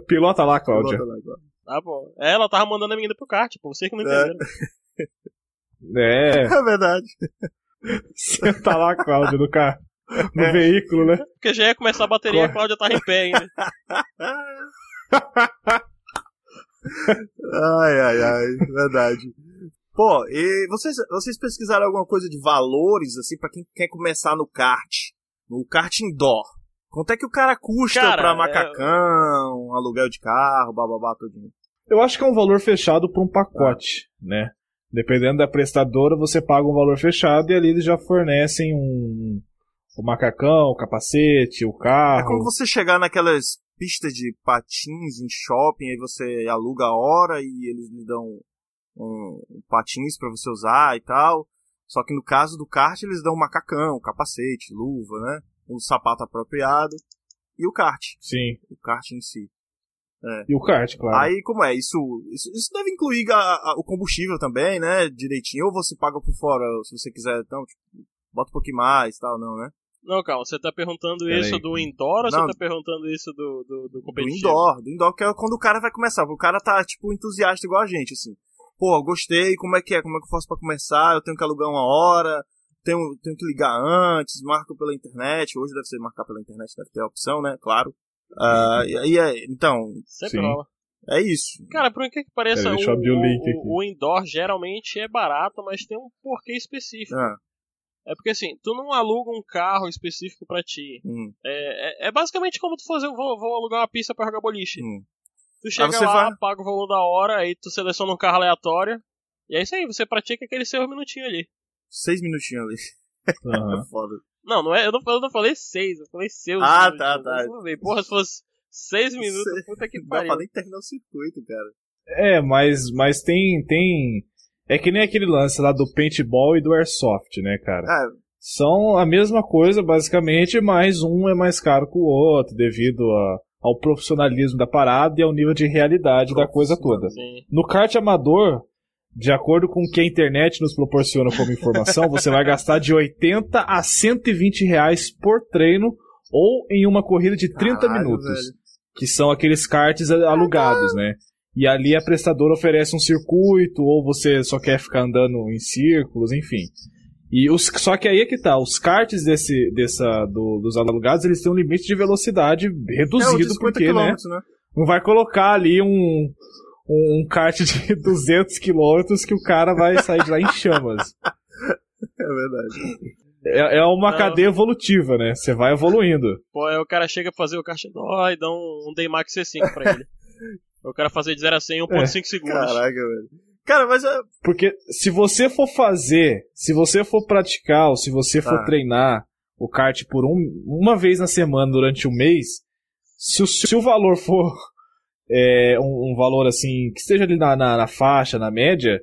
Pilota lá, Cláudia. Bota lá agora. Tá bom. Ela tava mandando a menina pro kart, pô. Vocês que não É. entenderam. É. É verdade. Senta lá, Cláudio, no carro. no é. veículo, né? Porque já ia começar a bateria e a Cláudia tava em pé ainda. ai, ai, ai, verdade. Pô, e vocês, vocês pesquisaram alguma coisa de valores, assim, para quem quer começar no kart? No kart indoor? Quanto é que o cara custa cara, pra é, macacão, é... aluguel de carro, bababá, tudinho? Eu acho que é um valor fechado por um pacote, ah. né? Dependendo da prestadora, você paga um valor fechado e ali eles já fornecem um, o macacão, o capacete, o carro. É como você chegar naquelas pistas de patins em shopping, aí você aluga a hora e eles lhe dão um, um patins para você usar e tal. Só que no caso do kart eles dão um macacão, capacete, luva, né? Um sapato apropriado e o kart. Sim. O kart em si. É. E o kart, claro. Aí, como é? Isso, isso, isso deve incluir a, a, o combustível também, né? Direitinho. Ou você paga por fora, se você quiser. Então, tipo, bota um pouquinho mais tal, não, né? Não, calma, você tá perguntando Pera isso aí. do indoor ou não, você tá perguntando isso do, do, do competitivo? Do indoor, do indoor, que é quando o cara vai começar. O cara tá, tipo, entusiasta igual a gente, assim. Pô, gostei, como é que é? Como é que eu faço pra começar? Eu tenho que alugar uma hora, tenho, tenho que ligar antes, marco pela internet. Hoje deve ser marcar pela internet, deve ter a opção, né? Claro. Uh, e, é, então. Sempre rola. É isso. Cara, por que que pareça, o, o, o, indoor geralmente é barato, mas tem um porquê específico. Ah. É porque assim, tu não aluga um carro específico para ti. Hum. É, é, é, basicamente como tu fazer, vou, vou alugar uma pista para jogar boliche. Hum. Tu chega lá, vai... paga o valor da hora, aí tu seleciona um carro aleatório. E é isso aí, você pratica aquele seis minutinhos ali. Seis minutinhos ali. Uhum. Foda. Não, não é, eu, não, eu não falei seis, eu falei seus. Ah, tá, tá. Porra, se fosse seis minutos, Se... puta que pariu. Não, nem terminar o circuito, cara. É, mas, mas tem, tem. É que nem aquele lance lá do paintball e do airsoft, né, cara? Ah. São a mesma coisa, basicamente, mas um é mais caro que o outro, devido a, ao profissionalismo da parada e ao nível de realidade da coisa toda. No kart amador, de acordo com o que a internet nos proporciona como informação, você vai gastar de 80 a 120 reais por treino ou em uma corrida de 30 Caralho, minutos. Velho. Que são aqueles karts alugados, né? E ali a prestadora oferece um circuito, ou você só quer ficar andando em círculos, enfim. E os, só que aí é que tá, os karts desse, dessa, do, dos alugados, eles têm um limite de velocidade reduzido, é, porque, né, né? Não vai colocar ali um, um, um kart de 200 km que o cara vai sair de lá em chamas. É verdade. É, é uma Não. cadeia evolutiva, né? Você vai evoluindo. Pô, aí o cara chega a fazer o kart dó e dá um, um D-Max C5 pra ele. o cara fazer de 0 a 100 em 1.5 é. segundos. Caraca, velho. Cara, mas é... Porque se você for fazer, se você for praticar, ou se você for ah. treinar o kart por um, uma vez na semana durante um mês, se o, se o valor for é, um, um, valor assim, que esteja ali na, na, na, faixa, na média,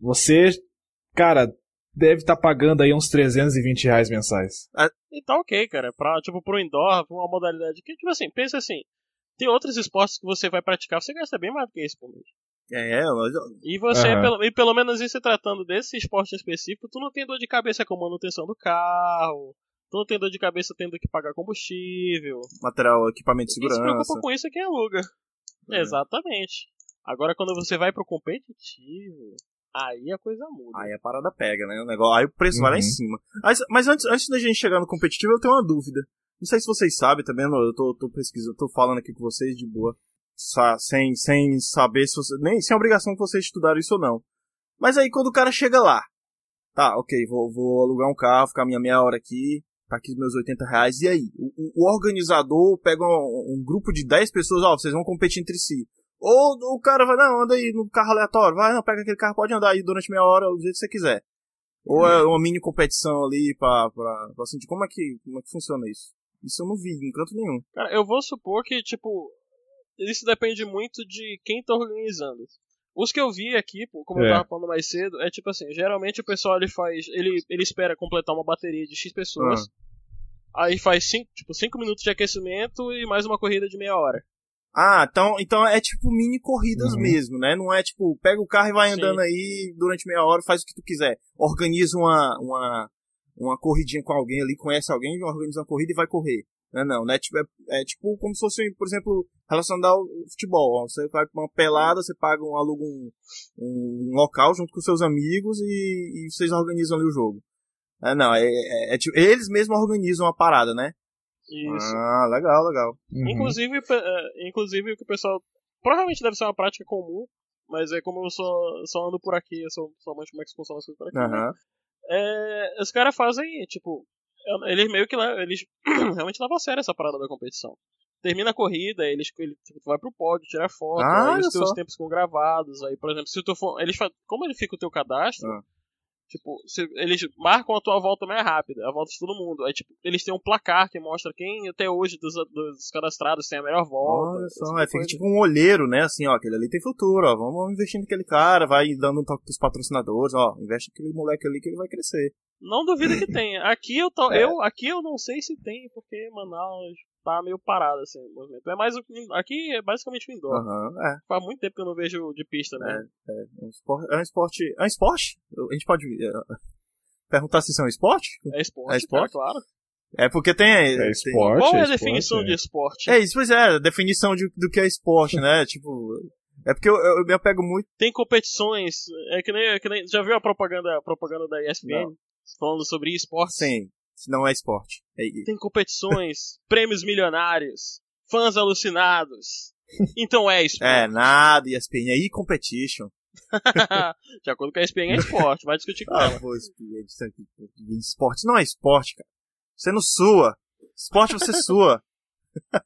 você, cara, deve estar tá pagando aí uns 320 reais mensais. Ah, e tá ok, cara. Pra, tipo, pro indoor, pra uma modalidade que, tipo assim, pensa assim, tem outros esportes que você vai praticar, você gasta bem mais do que isso por mês. É, mas... E você, uhum. pelo, e pelo menos em se tratando desse esporte específico, tu não tem dor de cabeça com manutenção do carro, tu não tem dor de cabeça tendo que pagar combustível. Material, equipamento de segurança. Quem se preocupa com isso é quem aluga. É. Exatamente. Agora quando você vai pro competitivo, aí a coisa muda. Aí a parada pega, né? O negócio, aí o preço uhum. vai lá em uhum. cima. Mas, mas antes, antes da gente chegar no competitivo, eu tenho uma dúvida. Não sei se vocês sabem também, eu tô, tô pesquisando, tô falando aqui com vocês de boa. Sem, sem saber se você. Nem sem obrigação que vocês estudaram isso ou não. Mas aí quando o cara chega lá, tá, ok, vou, vou alugar um carro, ficar minha meia hora aqui, tá aqui meus 80 reais. E aí? O, o organizador pega um, um, grupo de 10 pessoas, ó, vocês vão competir entre si. Ou o cara vai, não, anda aí no carro aleatório, vai, não, pega aquele carro, pode andar aí durante meia hora, do jeito que você quiser. Ou é uma mini competição ali pra, pra, pra sentir como é que, como é que funciona isso. Isso eu não vi em canto nenhum. Cara, eu vou supor que, tipo, isso depende muito de quem tá organizando. Os que eu vi aqui, como é. eu tava falando mais cedo, é tipo assim, geralmente o pessoal ele faz. Ele, ele espera completar uma bateria de X pessoas. Ah. Aí faz 5 tipo, cinco minutos de aquecimento e mais uma corrida de meia hora. Ah, então, então é tipo mini corridas uhum. mesmo, né? Não é tipo, pega o carro e vai andando Sim. aí durante meia hora, faz o que tu quiser. Organiza uma, uma, uma corridinha com alguém ali, conhece alguém, organiza uma corrida e vai correr. Não, não, né? Tipo, é, é, tipo como se fosse, por exemplo, relacionado ao futebol. Você vai pra uma pelada, você paga um, aluga um, um local junto com seus amigos e, e vocês organizam ali o jogo. Ah, não, é, é, é, tipo, eles mesmos organizam a parada, né? Isso. Ah, legal, legal. Uhum. Inclusive, é, inclusive o que o pessoal. Provavelmente deve ser uma prática comum, mas é como eu só, só ando por aqui, eu sou somente como é que funciona as coisas por aqui. Uhum. Né? É, os caras fazem, tipo, eles meio que eles realmente levam a sério essa parada da competição. Termina a corrida, eles, ele, tipo, tu vai pro pódio, tira foto, ah, aí os teus tempos ficam gravados, aí, por exemplo, se tu for. Eles, como ele fica o teu cadastro, ah. Tipo, eles marcam a tua volta mais rápida, a volta de todo mundo. Aí, tipo, eles têm um placar que mostra quem até hoje dos, dos cadastrados tem a melhor volta. Olha só, é, fica tipo um olheiro, né? Assim, ó, aquele ali tem futuro, ó. Vamos investir naquele cara, vai dando um toque pros patrocinadores, ó. Investe naquele moleque ali que ele vai crescer. Não duvido que tenha. Aqui eu, tô, é. eu, aqui eu não sei se tem, porque Manaus tá meio parado, assim, o movimento. É mais aqui é basicamente o indoor. Uhum, é. Faz muito tempo que eu não vejo de pista, né? É, é, é um esporte. É um esporte. É um esporte? A gente pode uh, perguntar se isso é um esporte? É esporte, é esporte? Cara, claro. É porque tem. É esporte. Qual é a definição de esporte? É isso, pois é, a definição de, do que é esporte, né? tipo. É porque eu, eu, eu, me apego muito. Tem competições. É que nem. É que nem já viu a propaganda, a propaganda da ESPN? Não. Falando sobre esporte? Sim não é esporte. É... Tem competições, prêmios milionários, fãs alucinados. Então é esporte. É, nada, ESPN é e-competition. De acordo com a ESPN é esporte, vai discutir com ah, ela. Pô, esporte não é esporte, cara. Você não sua. Esporte você sua.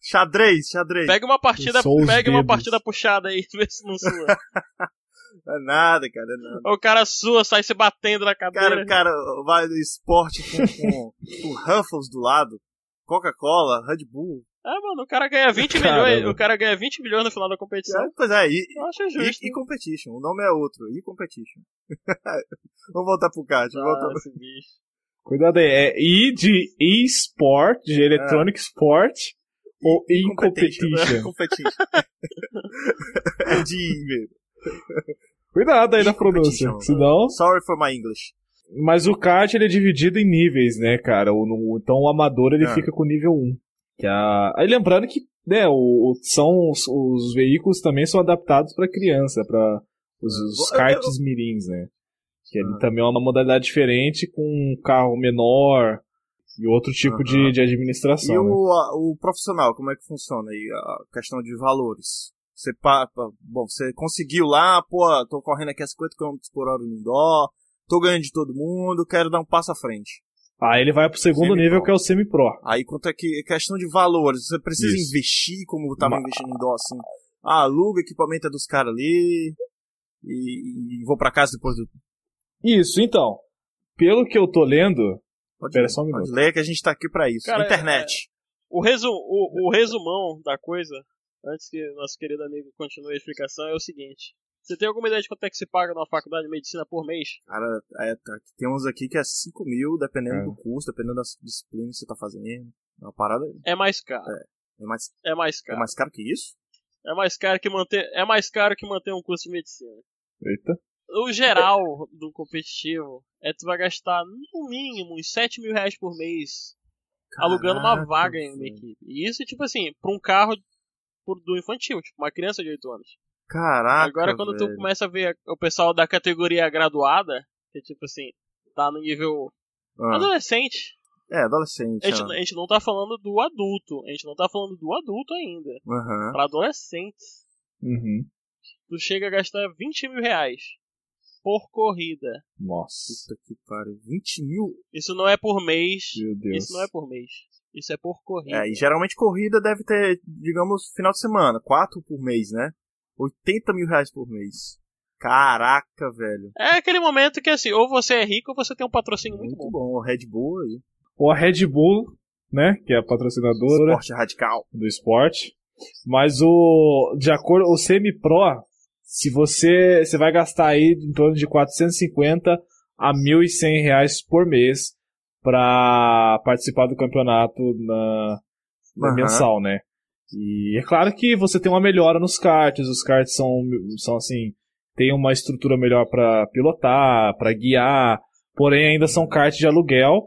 xadrez, xadrez. Pega uma partida, pega uma partida puxada aí, vê se não sua. É nada, cara, é nada. O cara sua, sai se batendo na cadeira. Cara, o cara vai no esporte com, com, com Ruffles do lado, Coca-Cola, Red Bull. É, mano, o cara ganha 20 Caramba. milhões, o cara ganha 20 milhões no final da competição. É, pois é, e, Eu acho justo. E, e Competition, o nome é outro, e Competition. vamos voltar pro kart, ah, voltar esse bicho. Cuidado aí, é I de e-sport, de electronic é. sport, ou in competition. competition. é de I mesmo. Cuidado aí na pronúncia, senão... Sorry for my English. Mas o kart ele é dividido em níveis, né, cara? Então o amador ele é. fica com nível 1. Que é a... Aí lembrando que né, o, são os, os veículos também são adaptados para criança, para os, os karts mirins, né? Que ele também é uma modalidade diferente com um carro menor e outro tipo de, de administração. E né? o, a, o profissional, como é que funciona aí? A questão de valores. Você, bom, você conseguiu lá, pô, tô correndo aqui a 50 km por hora no indoor, tô ganhando de todo mundo, quero dar um passo à frente. Aí ele vai pro segundo nível que é o semi-pro. Aí quanto é que questão de valores, você precisa Isso. investir como tava Mas... investindo em dó assim. Ah, aluga equipamento é dos caras ali e, e, vou para casa depois do Isso, então. Pelo que eu tô lendo, pode Pera ler, só um minuto. Pode ler que a gente tá aqui para isso. Cara, Internet. É... O, resu... o, o resumão da coisa antes que nosso querido amigo continue a explicação, é o seguinte. Você tem alguma ideia de quanto é que se paga numa faculdade de medicina por mês? Cara, é, tá, tem uns aqui que é 5 mil, dependendo é. do curso, dependendo das disciplinas que você tá fazendo. É uma parada. É mais caro. É, é, mais, é mais caro. É mais caro que isso? É mais caro que manter, é mais caro que manter um curso de medicina. Eita. O geral do competitivo é tu vai gastar no mínimo uns 7 mil reais por mês Caraca, alugando uma vaga em uma equipe. E isso, tipo assim, pra um carro por, do infantil, tipo, uma criança de 8 anos. Caraca. Agora quando velho. tu começa a ver o pessoal da categoria graduada, que tipo assim, tá no nível ah. adolescente. É, adolescente. A gente, a gente, não tá falando do adulto. A gente não tá falando do adulto ainda. Uhum. Pra adolescentes. Uhum. Tu chega a gastar 20 mil reais por corrida. Nossa. Puta que pariu. 20 mil? Isso não é por mês. Meu Deus. Isso não é por mês. Isso é por corrida. É, e geralmente corrida deve ter, digamos, final de semana, quatro por mês, né? 80 mil reais por mês. Caraca, velho. É aquele momento que assim, ou você é rico ou você tem um patrocínio muito, muito bom. bom. O Red Bull aí. Ou a Red Bull, né? Que é a patrocinadora. Esporte radical. Do esporte. Mas o. De acordo. O semi-pro, se você. Você vai gastar aí em torno de 450 a 1.100 reais por mês para participar do campeonato na, na uhum. mensal, né? E é claro que você tem uma melhora nos karts, os karts são, são assim, tem uma estrutura melhor para pilotar, para guiar, porém ainda são karts de aluguel.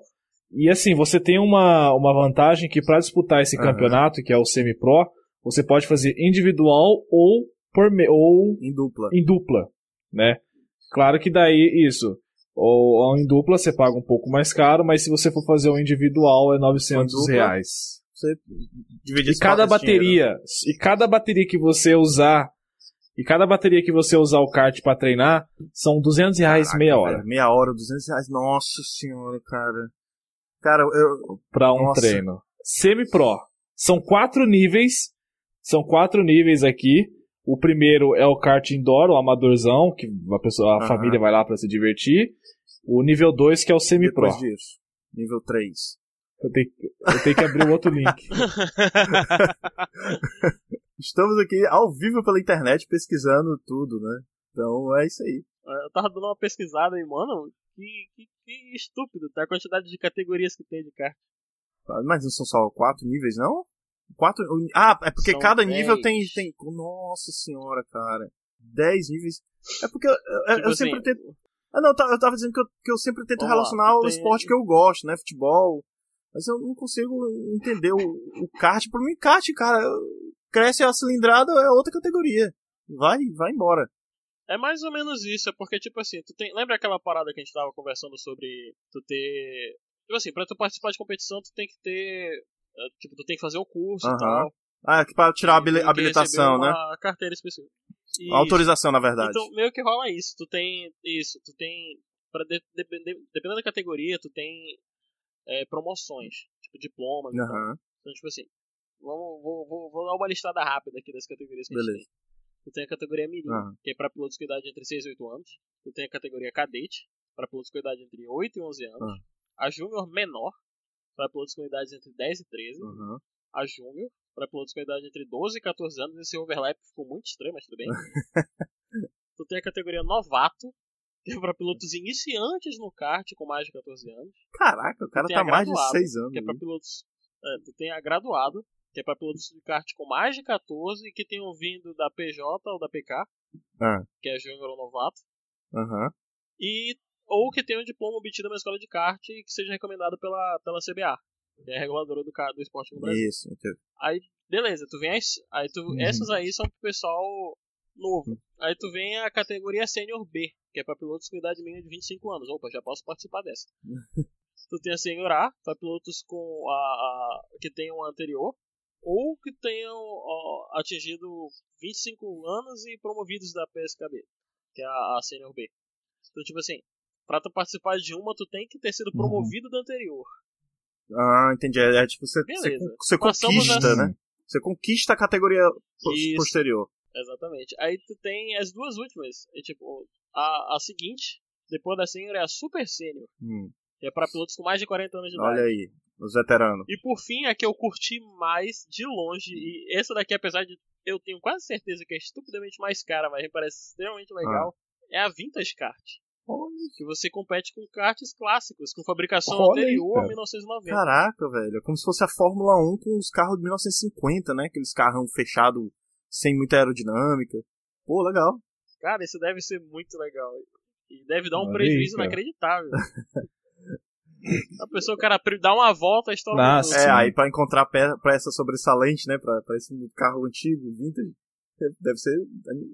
E assim, você tem uma, uma vantagem que para disputar esse uhum. campeonato, que é o semi-pro, você pode fazer individual ou por ou em dupla. Em dupla, né? Claro que daí isso Ou, em dupla você paga um pouco mais caro, mas se você for fazer o individual é 900 dupla, reais. Você divide e cada bateria, e cada bateria que você usar, e cada bateria que você usar o kart para treinar, são 200 reais Caraca, meia hora. Velho, meia hora, 200 reais, nossa senhora, cara. Cara, eu... Pra um nossa. treino. Semi-pro. São quatro níveis, são quatro níveis aqui. O primeiro é o kart indoor, o amadorzão, que a pessoa, a uhum. família vai lá para se divertir. O nível 2, que é o semi-pro. Depois disso, nível 3. Eu tenho, eu tenho que abrir um outro link. Estamos aqui ao vivo pela internet pesquisando tudo, né? Então é isso aí. Eu tava dando uma pesquisada aí, mano. Que, que, que estúpido, tá? A quantidade de categorias que tem de kart. Mas não são só quatro níveis, não? Quatro. Ah, é porque São cada dez. nível tem, tem. Nossa senhora, cara. Dez níveis. É porque eu, eu, tipo eu assim, sempre tento. Ah, não, eu tava dizendo que eu, que eu sempre tento relacionar o esporte que eu gosto, né? Futebol. Mas eu não consigo entender o, o kart. Pra mim, kart, cara, cresce a cilindrada é outra categoria. Vai, vai embora. É mais ou menos isso, é porque, tipo assim, tu tem. Lembra aquela parada que a gente tava conversando sobre tu ter. Tipo assim, pra tu participar de competição, tu tem que ter tipo, tu tem que fazer o curso uhum. e tal. Ah, é pra tirar a habilitação, né? Carteira específica. Isso. Autorização, na verdade. Então, meio que rola isso. Tu tem isso, tu tem. Pra de, de, de, dependendo da categoria, tu tem é, promoções, tipo diplomas. Uhum. Então. então, tipo assim, vamos, vou, vou, vou, dar uma listada rápida aqui das categorias que Beleza. a gente tem. Tu tem a categoria Mirim, uhum. que é pra pilotos com idade entre 6 e 8 anos. Tu tem a categoria Cadete, pra pilotos com idade entre 8 e 11 anos. Uhum. A Júnior Menor, para pilotos com idades entre 10 e 13. Uhum. A Júnior, para pilotos com idade entre 12 e 14 anos. Esse overlap ficou muito estranho, mas tudo bem. tu tem a categoria Novato, que é para pilotos iniciantes no kart com mais de 14 anos. Caraca, o cara tá mais de 6 anos. Que é para pilotos. É, tu tem a graduado, que é para pilotos de kart com mais de 14 e que tenham vindo da PJ ou da PK, ah. que é Júnior ou Novato. Uhum. E ou que tenha um diploma obtido na escola de kart e que seja recomendado pela, pela CBA, que é a reguladora do, do esporte no Brasil. Isso, entendi. Aí, beleza, tu vem aí tu, uhum. essas aí são pro pessoal novo. Uhum. Aí tu vem a categoria Senior B, que é para pilotos com idade mínima de 25 anos. Opa, já posso participar dessa. tu tem a Senior A, para pilotos com a, a, que tenham anterior, ou que tenham ó, atingido 25 anos e promovidos da PSKB, que é a, a Senior B. Então, tipo assim, Pra tu participar de uma, tu tem que ter sido uhum. promovido uhum. do anterior. Ah, entendi. É, é tipo, você, você, você conquista, né? Você conquista a categoria Isso. posterior. Exatamente. Aí tu tem as duas últimas. É, tipo, a, a seguinte, depois da senior, é a super senior. Hum. Que é pra pilotos com mais de 40 anos de idade. Olha aí, os veteranos. E por fim, a que eu curti mais de longe. E essa daqui, apesar de eu tenho quase certeza que é estupidamente mais cara, mas me parece extremamente legal, ah. é a Vintage Kart. Que você compete com karts clássicos, com fabricação Olha anterior aí, a 1990. Caraca, velho. É como se fosse a Fórmula 1 com os carros de 1950, né? Aqueles carros fechados sem muita aerodinâmica. Pô, legal. Cara, isso deve ser muito legal. E deve dar um Olha prejuízo aí, inacreditável. a pessoa, cara, dá uma volta, a história. Nossa, é, aí pra encontrar peça sobressalente, né? Pra, pra esse carro antigo, vintage, deve ser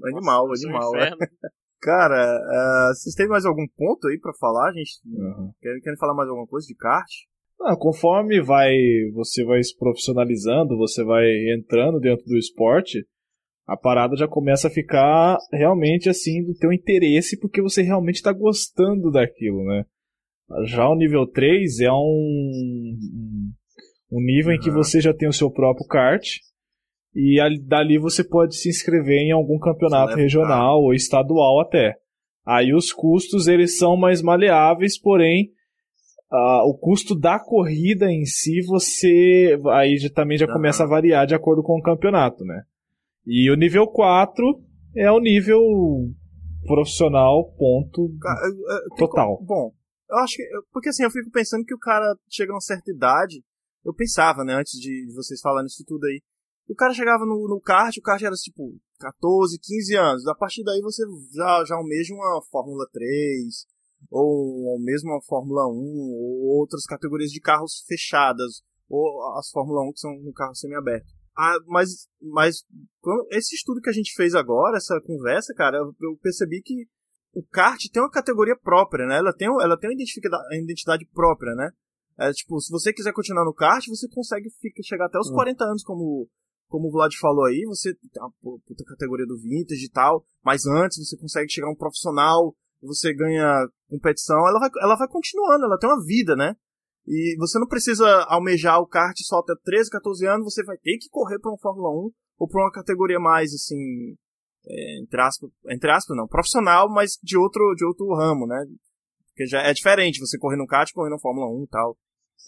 animal, Nossa, animal. Um? Cara, uh, vocês têm mais algum ponto aí para falar? gente uhum. querem, querem falar mais alguma coisa de kart? Ah, conforme vai você vai se profissionalizando, você vai entrando dentro do esporte, a parada já começa a ficar realmente assim do teu interesse porque você realmente está gostando daquilo, né? Já o nível 3 é um, um nível uhum. em que você já tem o seu próprio kart e dali você pode se inscrever em algum campeonato regional ou estadual até. Aí os custos eles são mais maleáveis, porém uh, o custo da corrida em si você aí já, também já uhum. começa a variar de acordo com o campeonato, né? E o nível 4 é o nível profissional ponto total. Bom, eu acho que porque assim eu fico pensando que o cara chega a uma certa idade, eu pensava, né, antes de vocês falarem isso tudo aí, o cara chegava no, no kart, o kart era tipo 14, 15 anos. A partir daí você já, já almeja uma Fórmula 3, ou mesmo uma Fórmula 1, ou outras categorias de carros fechadas, ou as Fórmula 1 que são um carro semi-aberto. Ah, mas, mas esse estudo que a gente fez agora, essa conversa, cara, eu percebi que o kart tem uma categoria própria, né? Ela tem, ela tem uma identidade, identidade própria, né? É, tipo, se você quiser continuar no kart, você consegue fica, chegar até os uhum. 40 anos, como, como o Vlad falou aí. Você tem uma puta categoria do vintage e tal. Mas antes você consegue chegar a um profissional, você ganha competição. Ela vai, ela vai continuando, ela tem uma vida, né? E você não precisa almejar o kart só até 13, 14 anos, você vai ter que correr para uma Fórmula 1 ou para uma categoria mais, assim, é, entre aspas, entre aspas não, profissional, mas de outro, de outro ramo, né? Porque já é diferente você correr no kart correr na Fórmula 1 e tal.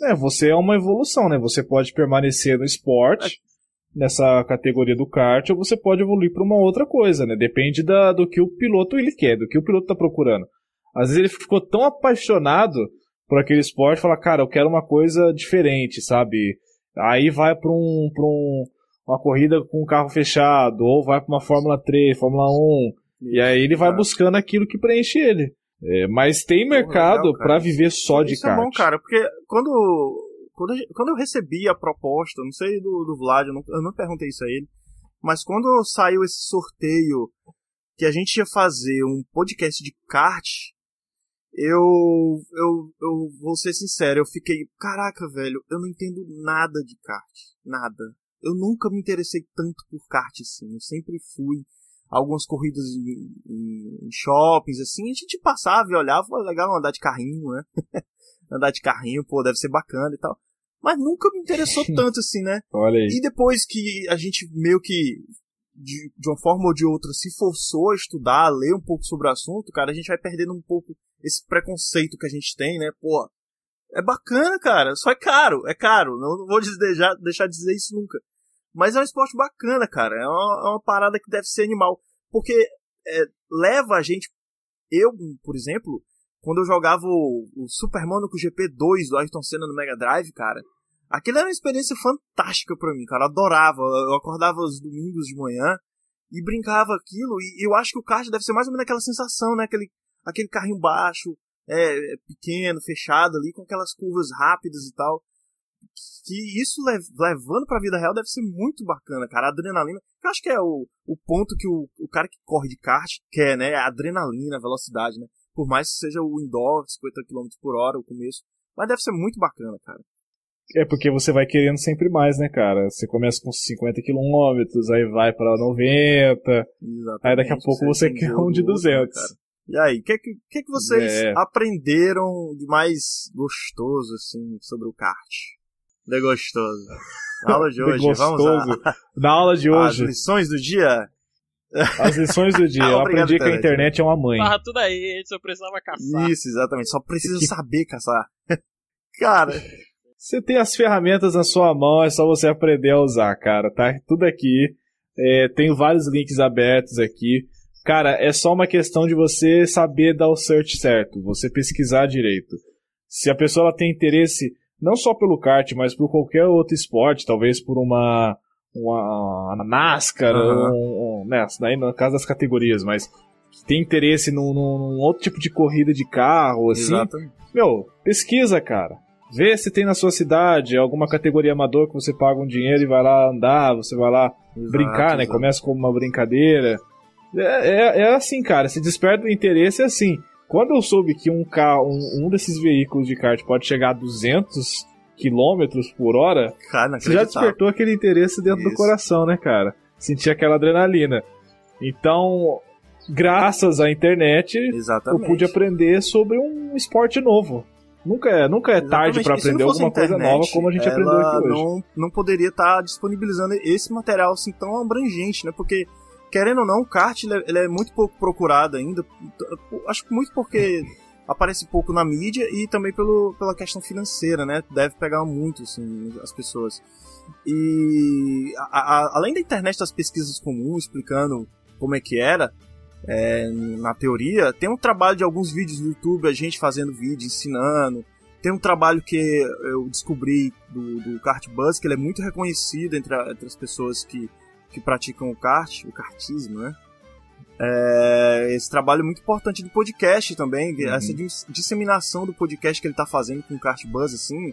É, você é uma evolução, né? Você pode permanecer no esporte, é. Nessa categoria do kart, ou você pode evoluir para uma outra coisa, né? Depende da, do que o piloto ele quer, do que o piloto está procurando. Às vezes ele ficou tão apaixonado por aquele esporte, fala, cara, eu quero uma coisa diferente, sabe? Aí vai para um, pra um, uma corrida com o carro fechado, ou vai para uma Fórmula 3, Fórmula 1, Isso, e aí ele vai buscando aquilo que preenche ele. É, mas tem mercado para viver só de Isso kart. é bom, cara, porque quando, quando, quando eu recebi a proposta, não sei do, do Vlad, eu não, eu não perguntei isso a ele, mas quando saiu esse sorteio que a gente ia fazer um podcast de kart, eu, eu, eu vou ser sincero, eu fiquei, caraca, velho, eu não entendo nada de kart, nada. Eu nunca me interessei tanto por kart assim, eu sempre fui algumas corridas em, em, em, shoppings, assim, a gente passava e olhava, legal andar de carrinho, né? andar de carrinho, pô, deve ser bacana e tal. Mas nunca me interessou tanto assim, né? Olha aí. E depois que a gente meio que, de, de uma forma ou de outra, se forçou a estudar, a ler um pouco sobre o assunto, cara, a gente vai perdendo um pouco esse preconceito que a gente tem, né? Pô, é bacana, cara, só é caro, é caro. Não, vou deixar, deixar de dizer isso nunca. Mas é um esporte bacana, cara. É uma, é uma parada que deve ser animal. Porque é, leva a gente. Eu, por exemplo, quando eu jogava o, o Super Monaco GP2 do Ayrton Senna no Mega Drive, cara, aquilo era uma experiência fantástica para mim, cara. Eu adorava. Eu acordava os domingos de manhã e brincava aquilo. E eu acho que o kart deve ser mais ou menos aquela sensação, né? Aquele, aquele carrinho baixo, é, pequeno, fechado ali, com aquelas curvas rápidas e tal que isso levando pra vida real deve ser muito bacana, cara. A adrenalina, eu acho que é o, o ponto que o, o cara que corre de kart quer, né? A adrenalina, a velocidade, né? Por mais que seja o indoor, 50 km por hora, o começo. Mas deve ser muito bacana, cara. É porque você vai querendo sempre mais, né, cara? Você começa com 50 km, aí vai para 90, Exatamente, aí daqui a pouco você, quer um de 200. Né, e aí, o que, que, que, vocês é. aprenderam de mais gostoso, assim, sobre o kart? De gostoso. Na aula de hoje, vamos lá. Na aula de hoje. As lições do dia. As lições do dia. Eu aprendi que a internet é uma mãe. Barra tudo aí, só precisava caçar. Isso, exatamente. Só precisa que... saber caçar. cara. Você tem as ferramentas na sua mão, é só você aprender a usar, cara. Tá tudo aqui. É, tem vários links abertos aqui. Cara, é só uma questão de você saber dar o search certo, você pesquisar direito. Se a pessoa ela tem interesse não só pelo kart, mas por qualquer outro esporte, talvez por uma uma, uma NASCAR, uhum. um, um, né, daí no caso das categorias, mas tem interesse num, num, outro tipo de corrida de carro, assim, Exatamente. meu, pesquisa, cara. Vê se tem na sua cidade alguma categoria amador que você paga um dinheiro e vai lá andar, você vai lá exato, brincar, né? Começa como uma brincadeira. É, é, é, assim, cara, se desperta o interesse é assim. Quando eu soube que um carro, um, um desses veículos de kart pode chegar a 200 quilômetros por hora, cara, você já despertou aquele interesse dentro Isso. do coração, né, cara? Sentir aquela adrenalina. Então, graças à internet, Exatamente. eu pude aprender sobre um esporte novo. Nunca é, nunca é tarde para aprender alguma internet, coisa nova como a gente aprendeu aqui hoje. Não, não poderia estar tá disponibilizando esse material assim tão abrangente, né? Porque querendo ou não, o kart ele é, ele é muito pouco procurado ainda. Acho que muito porque aparece pouco na mídia e também pelo, pela questão financeira, né? Deve pegar muito, assim, as pessoas. E a, a, além da internet das pesquisas comuns explicando como é que era, é, na teoria, tem um trabalho de alguns vídeos no YouTube, a gente fazendo vídeo, ensinando. Tem um trabalho que eu descobri do, do Kart Buzz, que ele é muito reconhecido entre, a, entre as pessoas que que praticam o kart, o kartismo, né? É, esse trabalho é muito importante do podcast também, uhum. essa disseminação do podcast que ele tá fazendo com o Kart Buzz, assim,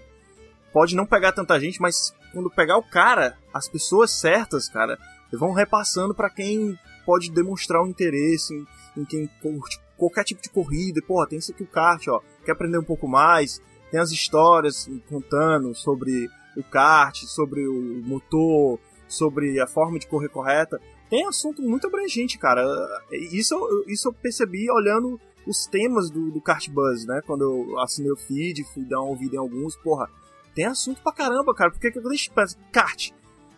pode não pegar tanta gente, mas quando pegar o cara, as pessoas certas, cara, vão repassando para quem pode demonstrar um interesse em, em quem curte, qualquer tipo de corrida, porra, tem isso aqui o kart, ó, quer aprender um pouco mais, tem as histórias contando sobre o kart, sobre o motor, sobre a forma de correr correta. Tem assunto muito abrangente, cara. Isso, isso eu percebi olhando os temas do, do Kart Buzz, né? Quando eu assinei o feed, fui dar uma ouvida em alguns, porra, tem assunto pra caramba, cara. Porque que eu deixo kart?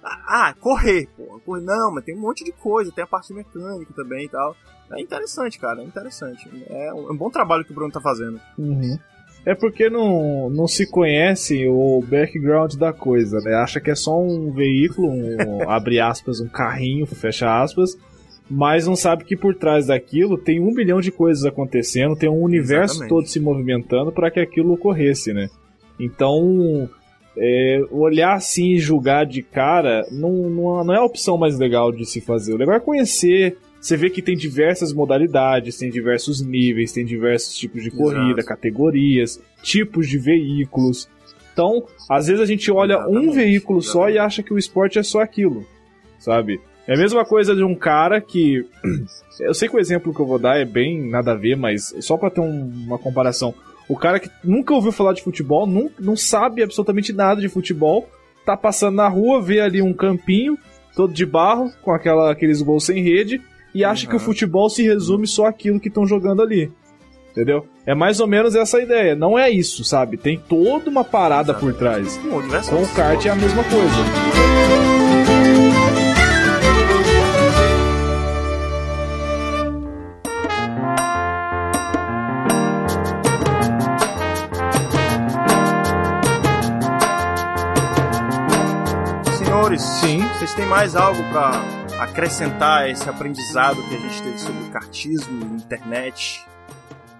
Ah, ah, correr, pô. Não, mas tem um monte de coisa, tem a parte mecânica também e tal. É interessante, cara, é interessante. É um, é um bom trabalho que o Bruno tá fazendo. Uhum. É porque não, não se conhece o background da coisa, né? Acha que é só um veículo, um, abre aspas, um carrinho, fecha aspas, mas não sabe que por trás daquilo tem um bilhão de coisas acontecendo, tem um universo Exatamente. todo se movimentando para que aquilo ocorresse, né? Então, é, olhar assim e julgar de cara não, não, não é a opção mais legal de se fazer. O legal é conhecer, você vê que tem diversas modalidades, tem diversos níveis, tem diversos tipos de corrida, Exato. categorias, tipos de veículos. Então, às vezes a gente olha Exatamente. um veículo Exatamente. só e acha que o esporte é só aquilo, sabe? É a mesma coisa de um cara que. Eu sei que o exemplo que eu vou dar é bem nada a ver, mas só para ter um, uma comparação. O cara que nunca ouviu falar de futebol, não, não sabe absolutamente nada de futebol, tá passando na rua, vê ali um campinho, todo de barro, com aquela, aqueles gols sem rede, e acha uhum. que o futebol se resume só aquilo que estão jogando ali. Entendeu? É mais ou menos essa ideia. Não é isso, sabe? Tem toda uma parada por trás. Com o kart é a mesma coisa. Sim, vocês têm mais algo para acrescentar esse aprendizado que a gente teve sobre o cartismo, internet,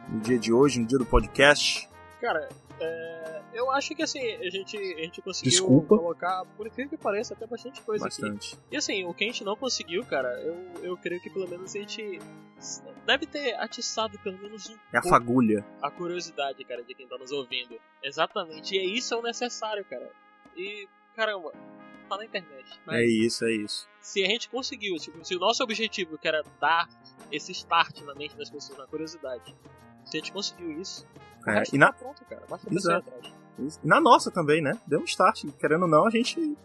no dia de hoje, no dia do podcast? Cara, é, eu acho que assim, a gente, a gente conseguiu Desculpa. colocar, por incrível que pareça, até bastante coisa bastante. aqui. E assim, o que a gente não conseguiu, cara, eu, eu creio que pelo menos a gente deve ter atiçado pelo menos um É a fagulha. A curiosidade, cara, de quem tá nos ouvindo. Exatamente. E é isso é o necessário, cara. E, caramba, tá na internet. Né? É isso, é isso. Se a gente conseguiu, tipo, se o nosso objetivo que era dar esse start na mente das pessoas, na curiosidade, se a gente conseguiu isso, é, e na... Tá pronto, cara. Basta Exato. atrás. Na nossa também, né? Deu um start. Querendo ou não, a gente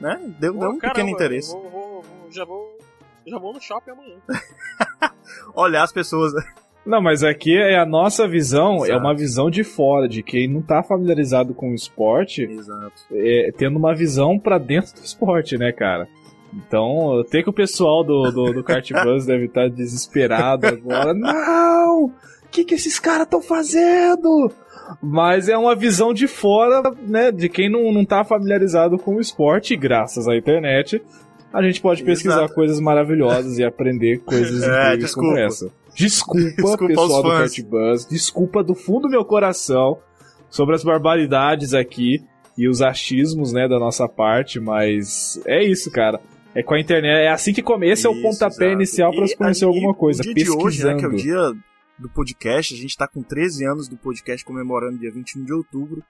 né? deu, Pô, deu um caramba, pequeno interesse. Vou, vou, vou, já, vou, já vou no shopping amanhã. Olhar as pessoas, né? Não, mas aqui é a nossa visão, Exato. é uma visão de fora, de quem não tá familiarizado com o esporte. É, tendo uma visão para dentro do esporte, né, cara? Então, tenho que o pessoal do, do, do Kart Bus deve estar tá desesperado agora. Não! O que, que esses caras estão fazendo? Mas é uma visão de fora, né, de quem não, não tá familiarizado com o esporte, graças à internet, a gente pode pesquisar Exato. coisas maravilhosas e aprender coisas é, incríveis como essa. Desculpa, desculpa pessoal do Kart Buzz. Desculpa do fundo do meu coração sobre as barbaridades aqui e os achismos, né, da nossa parte, mas é isso, cara. É com a internet, é assim que começa, é o pontapé exato. inicial para se conhecer alguma coisa. Dia de hoje, né, que é o dia do podcast, a gente tá com 13 anos do podcast comemorando dia 21 de outubro,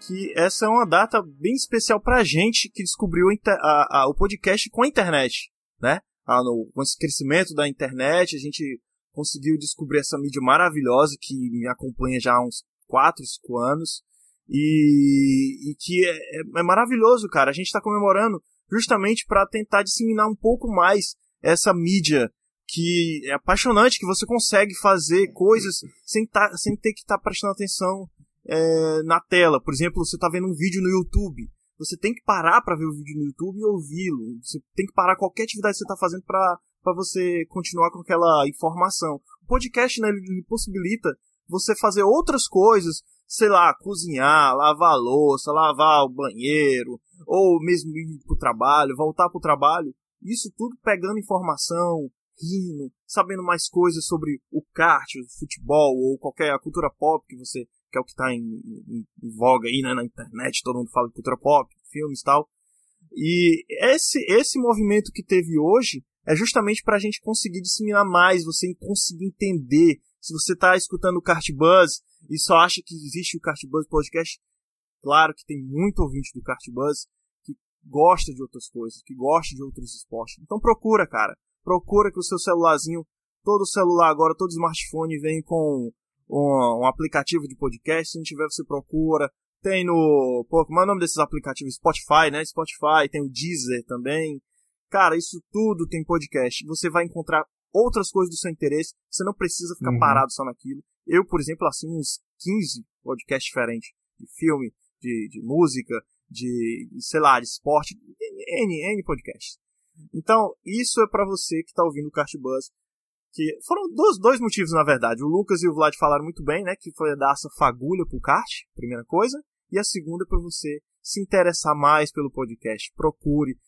que essa é uma data bem especial pra gente que descobriu a, a, o podcast com a internet, né? Ah, no, com esse crescimento da internet, a gente conseguiu descobrir essa mídia maravilhosa que me acompanha já há uns 4, 5 anos. E, e que é, é, é, maravilhoso, cara. A gente está comemorando justamente para tentar disseminar um pouco mais essa mídia que é apaixonante, que você consegue fazer coisas sem, tá, sem ter que estar tá prestando atenção é, na tela. Por exemplo, você está vendo um vídeo no YouTube. Você tem que parar para ver o vídeo no YouTube e ouvi-lo. Você tem que parar qualquer atividade que você está fazendo para para você continuar com aquela informação. O podcast, né, ele possibilita você fazer outras coisas, sei lá, cozinhar, lavar a louça, lavar o banheiro, ou mesmo ir pro trabalho, voltar pro trabalho. Isso tudo pegando informação, rindo, sabendo mais coisas sobre o kart, o futebol ou qualquer a cultura pop que você que é o que está em, em, em, voga aí né, na internet, todo mundo fala de cultura pop, filmes e tal. E esse esse movimento que teve hoje é justamente para a gente conseguir disseminar mais, você conseguir entender. Se você está escutando o Kart Buzz e só acha que existe o Kart Buzz Podcast, claro que tem muito ouvinte do Kart Buzz que gosta de outras coisas, que gosta de outros esportes. Então procura, cara. Procura que o seu celularzinho todo celular agora, todo smartphone vem com um, um aplicativo de podcast. Se não tiver, você procura. Tem no. Pô, como é o nome desses aplicativos? Spotify, né? Spotify, tem o Deezer também. Cara, isso tudo tem podcast. Você vai encontrar outras coisas do seu interesse. Você não precisa ficar uhum. parado só naquilo. Eu, por exemplo, assino uns 15 podcasts diferentes de filme, de, de música, de, sei lá, de esporte, N, N podcasts. Então, isso é para você que tá ouvindo o Cart Buzz. Que foram dois, dois motivos, na verdade. O Lucas e o Vlad falaram muito bem, né? Que foi dar essa fagulha pro kart, primeira coisa. E a segunda é para você se interessar mais pelo podcast. Procure,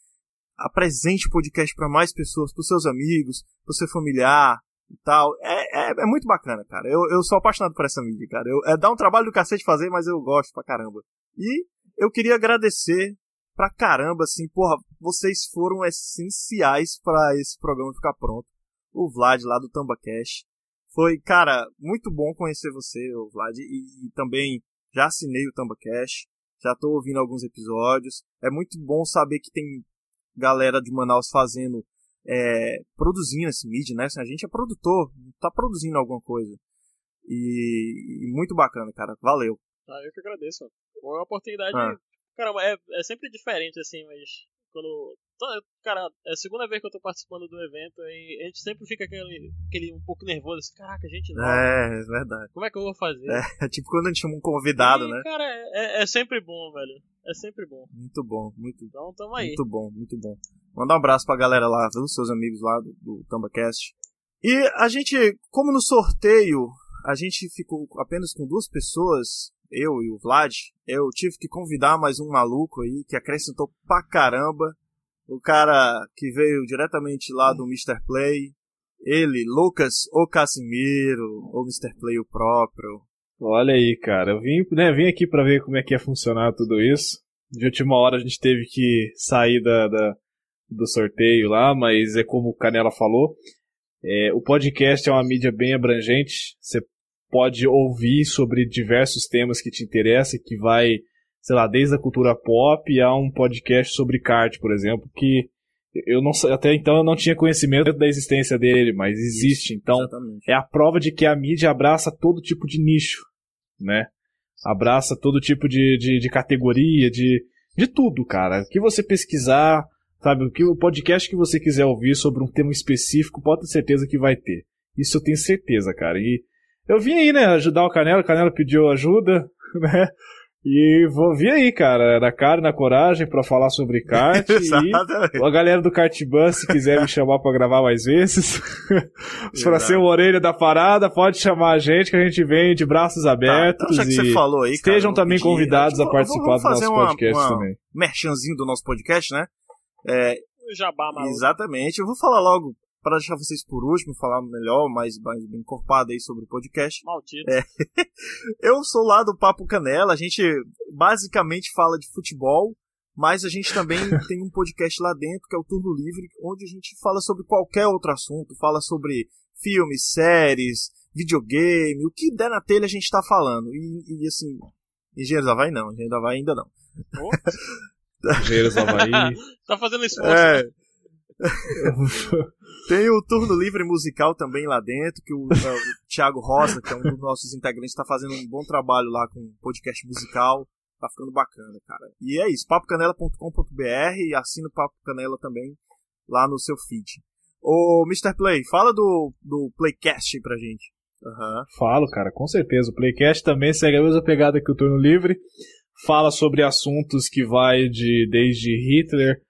apresente o podcast para mais pessoas, para seus amigos, para seu familiar e tal. É, é, é, muito bacana, cara. Eu, eu sou apaixonado por essa mídia, cara. Eu, é, dá um trabalho do cacete fazer, mas eu gosto pra caramba. E eu queria agradecer pra caramba, assim, porra, vocês foram essenciais para esse programa ficar pronto. O Vlad lá do Tambacash. Foi, cara, muito bom conhecer você, o Vlad, e, e também já assinei o Tambacash, já tô ouvindo alguns episódios. É muito bom saber que tem galera de Manaus fazendo, é, produzindo esse mídia, né? Assim, a gente é produtor, tá produzindo alguma coisa. E, e muito bacana, cara. Valeu. Ah, eu que agradeço. Foi uma oportunidade. Ah. Caramba, é, é sempre diferente, assim, mas quando. Cara, é a segunda vez que eu tô participando do evento e a gente sempre fica aquele, aquele um pouco nervoso, assim, caraca, a gente não. É, é verdade. Como é que eu vou fazer? É, é tipo quando a gente chama um convidado, e, né? Cara, é, é sempre bom, velho. É sempre bom. Muito bom, muito Então tamo aí. Muito bom, muito bom. Manda um abraço pra galera lá, viu? Seus amigos lá do, do TambaCast. E a gente, como no sorteio, a gente ficou apenas com duas pessoas, eu e o Vlad, eu tive que convidar mais um maluco aí que acrescentou pra caramba. O cara que veio diretamente lá do Mr. Play. Ele, Lucas o Casimiro, o Mr. Play o próprio. Olha aí, cara. Eu vim, né, vim aqui para ver como é que ia funcionar tudo isso. De última hora a gente teve que sair da, da do sorteio lá, mas é como o Canela falou. É, o podcast é uma mídia bem abrangente. Você pode ouvir sobre diversos temas que te interessam, que vai, sei lá, desde a cultura pop a um podcast sobre kart, por exemplo, que eu não até então eu não tinha conhecimento da existência dele, mas existe. Então Exatamente. é a prova de que a mídia abraça todo tipo de nicho, né? Abraça todo tipo de, de, de categoria, de, de tudo, cara. O que você pesquisar, sabe, o que o podcast que você quiser ouvir sobre um tema específico, pode ter certeza que vai ter. Isso eu tenho certeza, cara. E eu vim aí, né, ajudar o Canela, o Canela pediu ajuda, né? E vou vir aí, cara, na cara, na coragem, para falar sobre kart. e a galera do Kart Bus, se quiser me chamar para gravar mais vezes, para ser o orelha da parada, pode chamar a gente, que a gente vem de braços tá, abertos. Tá, então, e você falou aí, estejam cara, também convidados a participar do nosso uma, podcast uma também. Merchanzinho do nosso podcast, né? É, Jabá, maluco. Exatamente. Eu vou falar logo para deixar vocês por último, falar melhor, mais, mais bem encorpado aí sobre o podcast. Maldito. É. Eu sou lá do Papo Canela, a gente basicamente fala de futebol, mas a gente também tem um podcast lá dentro, que é o Turno Livre, onde a gente fala sobre qualquer outro assunto, fala sobre filmes, séries, videogame, o que der na telha a gente tá falando. E, e assim, Engenheiros da Havaí não, Engenheiros da Havaí ainda não. Engenheiros da Havaí. tá fazendo esforço. É. Né? Tem o turno livre musical também lá dentro, que o, é, o Thiago Rosa, que é um dos nossos integrantes, está fazendo um bom trabalho lá com podcast musical. Tá ficando bacana, cara. E é isso, papocanela.com.br e assina o Papo Canela também lá no seu feed. Ô, Mr. Play, fala do, do Playcast pra gente. Uhum. Falo, cara, com certeza. O Playcast também segue a mesma pegada que o Turno Livre. Fala sobre assuntos que vai de desde Hitler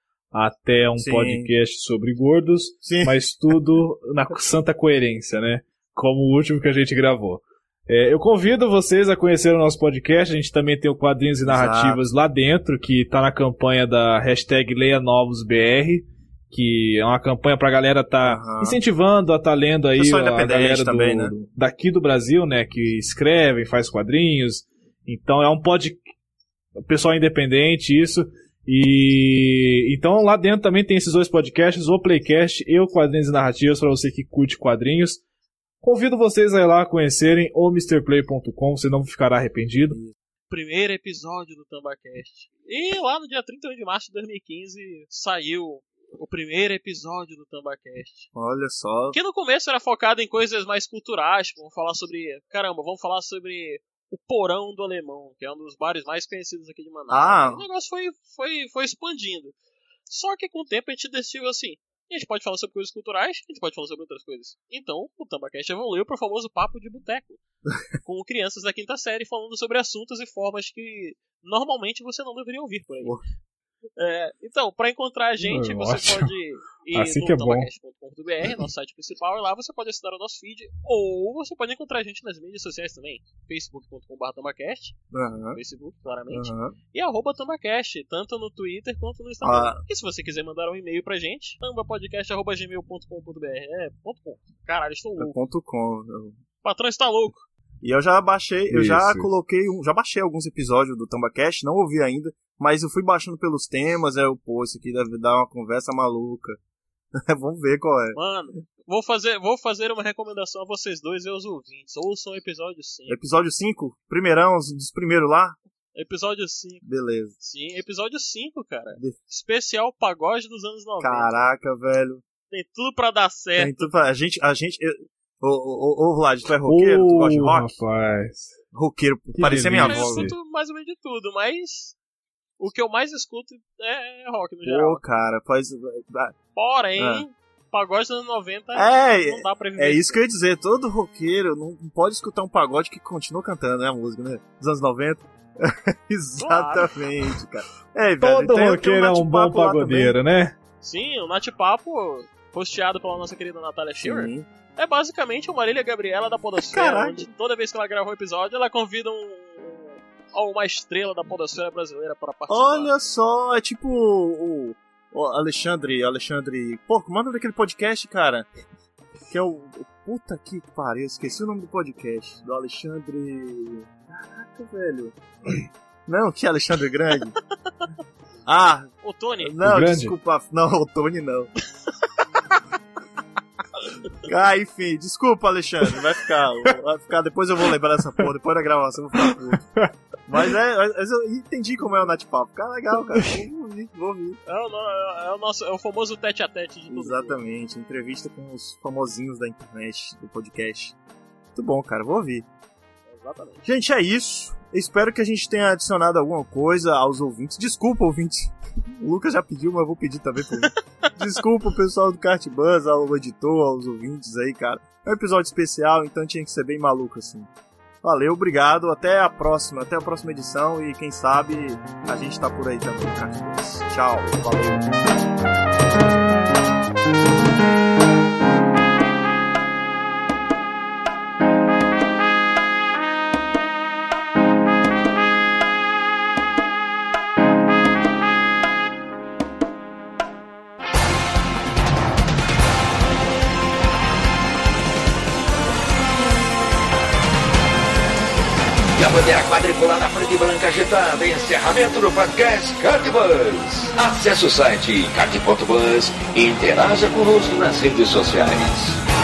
até um Sim. podcast sobre gordos, Sim. mas tudo na santa coerência, né? Como o último que a gente gravou. É, eu convido vocês a conhecer o nosso podcast. A gente também tem o Quadrinhos e Narrativas Exato. lá dentro, que está na campanha da hashtag Leia Novos BR, que é uma campanha para a galera tá uhum. incentivando a estar tá lendo aí a galera também, do, né? daqui do Brasil, né, que escreve, faz quadrinhos. Então é um pod pessoal independente isso. E então lá dentro também tem esses dois podcasts, o Playcast e o Quadrinhos e Narrativas, para você que curte quadrinhos. Convido vocês a ir lá conhecerem o MrPlay.com, você não ficará arrependido. Primeiro episódio do Tambacast. E lá no dia 31 de março de 2015 saiu o primeiro episódio do Tambacast. Olha só. Que no começo era focado em coisas mais culturais, tipo, vamos falar sobre. Caramba, vamos falar sobre o Porão do Alemão, que é um dos bares mais conhecidos aqui de Manaus. Ah. O negócio foi, foi, foi expandindo. Só que com o tempo a gente decidiu assim: a gente pode falar sobre coisas culturais, a gente pode falar sobre outras coisas. Então, o Tambacast evoluiu para o famoso papo de boteco, com crianças da quinta série falando sobre assuntos e formas que normalmente você não deveria ouvir por aí. É, então, para encontrar a gente, você ótimo. pode ir assim no tambacast.com.br, nosso site principal, e lá você pode assinar o nosso feed, ou você pode encontrar a gente nas mídias sociais também, facebook.com.br tambacast, uhum. facebook, claramente, uhum. e arroba tambacast, tanto no Twitter quanto no Instagram. Ah. E se você quiser mandar um e-mail pra gente, tambapodcast.gmail.com.br, é, ponto com. Caralho, estou louco. É ponto com. O patrão está louco. E eu já baixei, eu Isso. já coloquei, já baixei alguns episódios do Tambacast, não ouvi ainda, mas eu fui baixando pelos temas, é o pô, isso aqui deve dar uma conversa maluca. Vamos ver qual é. Mano, vou fazer, vou fazer uma recomendação a vocês dois e aos ouvintes. Ouçam o episódio 5. Episódio 5? Primeirão, dos primeiros lá? Episódio 5. Beleza. Sim, episódio 5, cara. De... Especial pagode dos anos 90. Caraca, velho. Tem tudo pra dar certo. Tem tudo pra... A gente, a gente, Ô, ô, ô, Vlad, tu é roqueiro? tu gosta de rock? rapaz. Roqueiro, parecia minha voz. Eu escuto mais ou menos de tudo, mas o que eu mais escuto é, é rock no geral. Pô, cara, faz... Porém, ah. pagode dos anos 90 é, não dá pra viver. É isso que eu ia dizer, todo roqueiro não pode escutar um pagode que continua cantando, né, a música, né? Dos anos 90. Exatamente, claro. cara. É, todo velho, roqueiro é um bom pagodeiro, né? Sim, o Nat Papo, posteado pela nossa querida Natália Schiller, é basicamente uma Marília Gabriela da Podosfera, onde toda vez que ela grava um episódio, ela convida um, uma estrela da podosfera brasileira para participar. Olha só, é tipo o, o Alexandre, Alexandre... Pô, nome daquele podcast, cara? Que é o... Puta que pariu, esqueci o nome do podcast. Do Alexandre... Caraca, velho. Não, que Alexandre Grande. Ah! O Tony? Não, o desculpa. Não, o Tony não. Ah, enfim, desculpa, Alexandre, vai ficar. Vai ficar, depois eu vou lembrar dessa porra, depois da gravação eu vou ficar puto. Mas é, mas eu entendi como é o Nat Papo. Cara, legal, cara. Vou ouvir, vou ouvir. É o, é o, nosso, é o famoso tete a tete de tudo. Exatamente, entrevista com os famosinhos da internet, do podcast. Muito bom, cara, vou ouvir. Exatamente. Gente, é isso. Espero que a gente tenha adicionado alguma coisa aos ouvintes. Desculpa, ouvintes. O Lucas já pediu, mas eu vou pedir também pra. Desculpa o pessoal do Kart Buzz, ao editor, aos ouvintes aí, cara. É um episódio especial, então tinha que ser bem maluco assim. Valeu, obrigado. Até a próxima, até a próxima edição e quem sabe a gente tá por aí também. Tchau, valeu. Bandeira quadriculada frente branca agitada. Encerramento do podcast Cardbus. Acesse o site card.bus e interaja conosco nas redes sociais.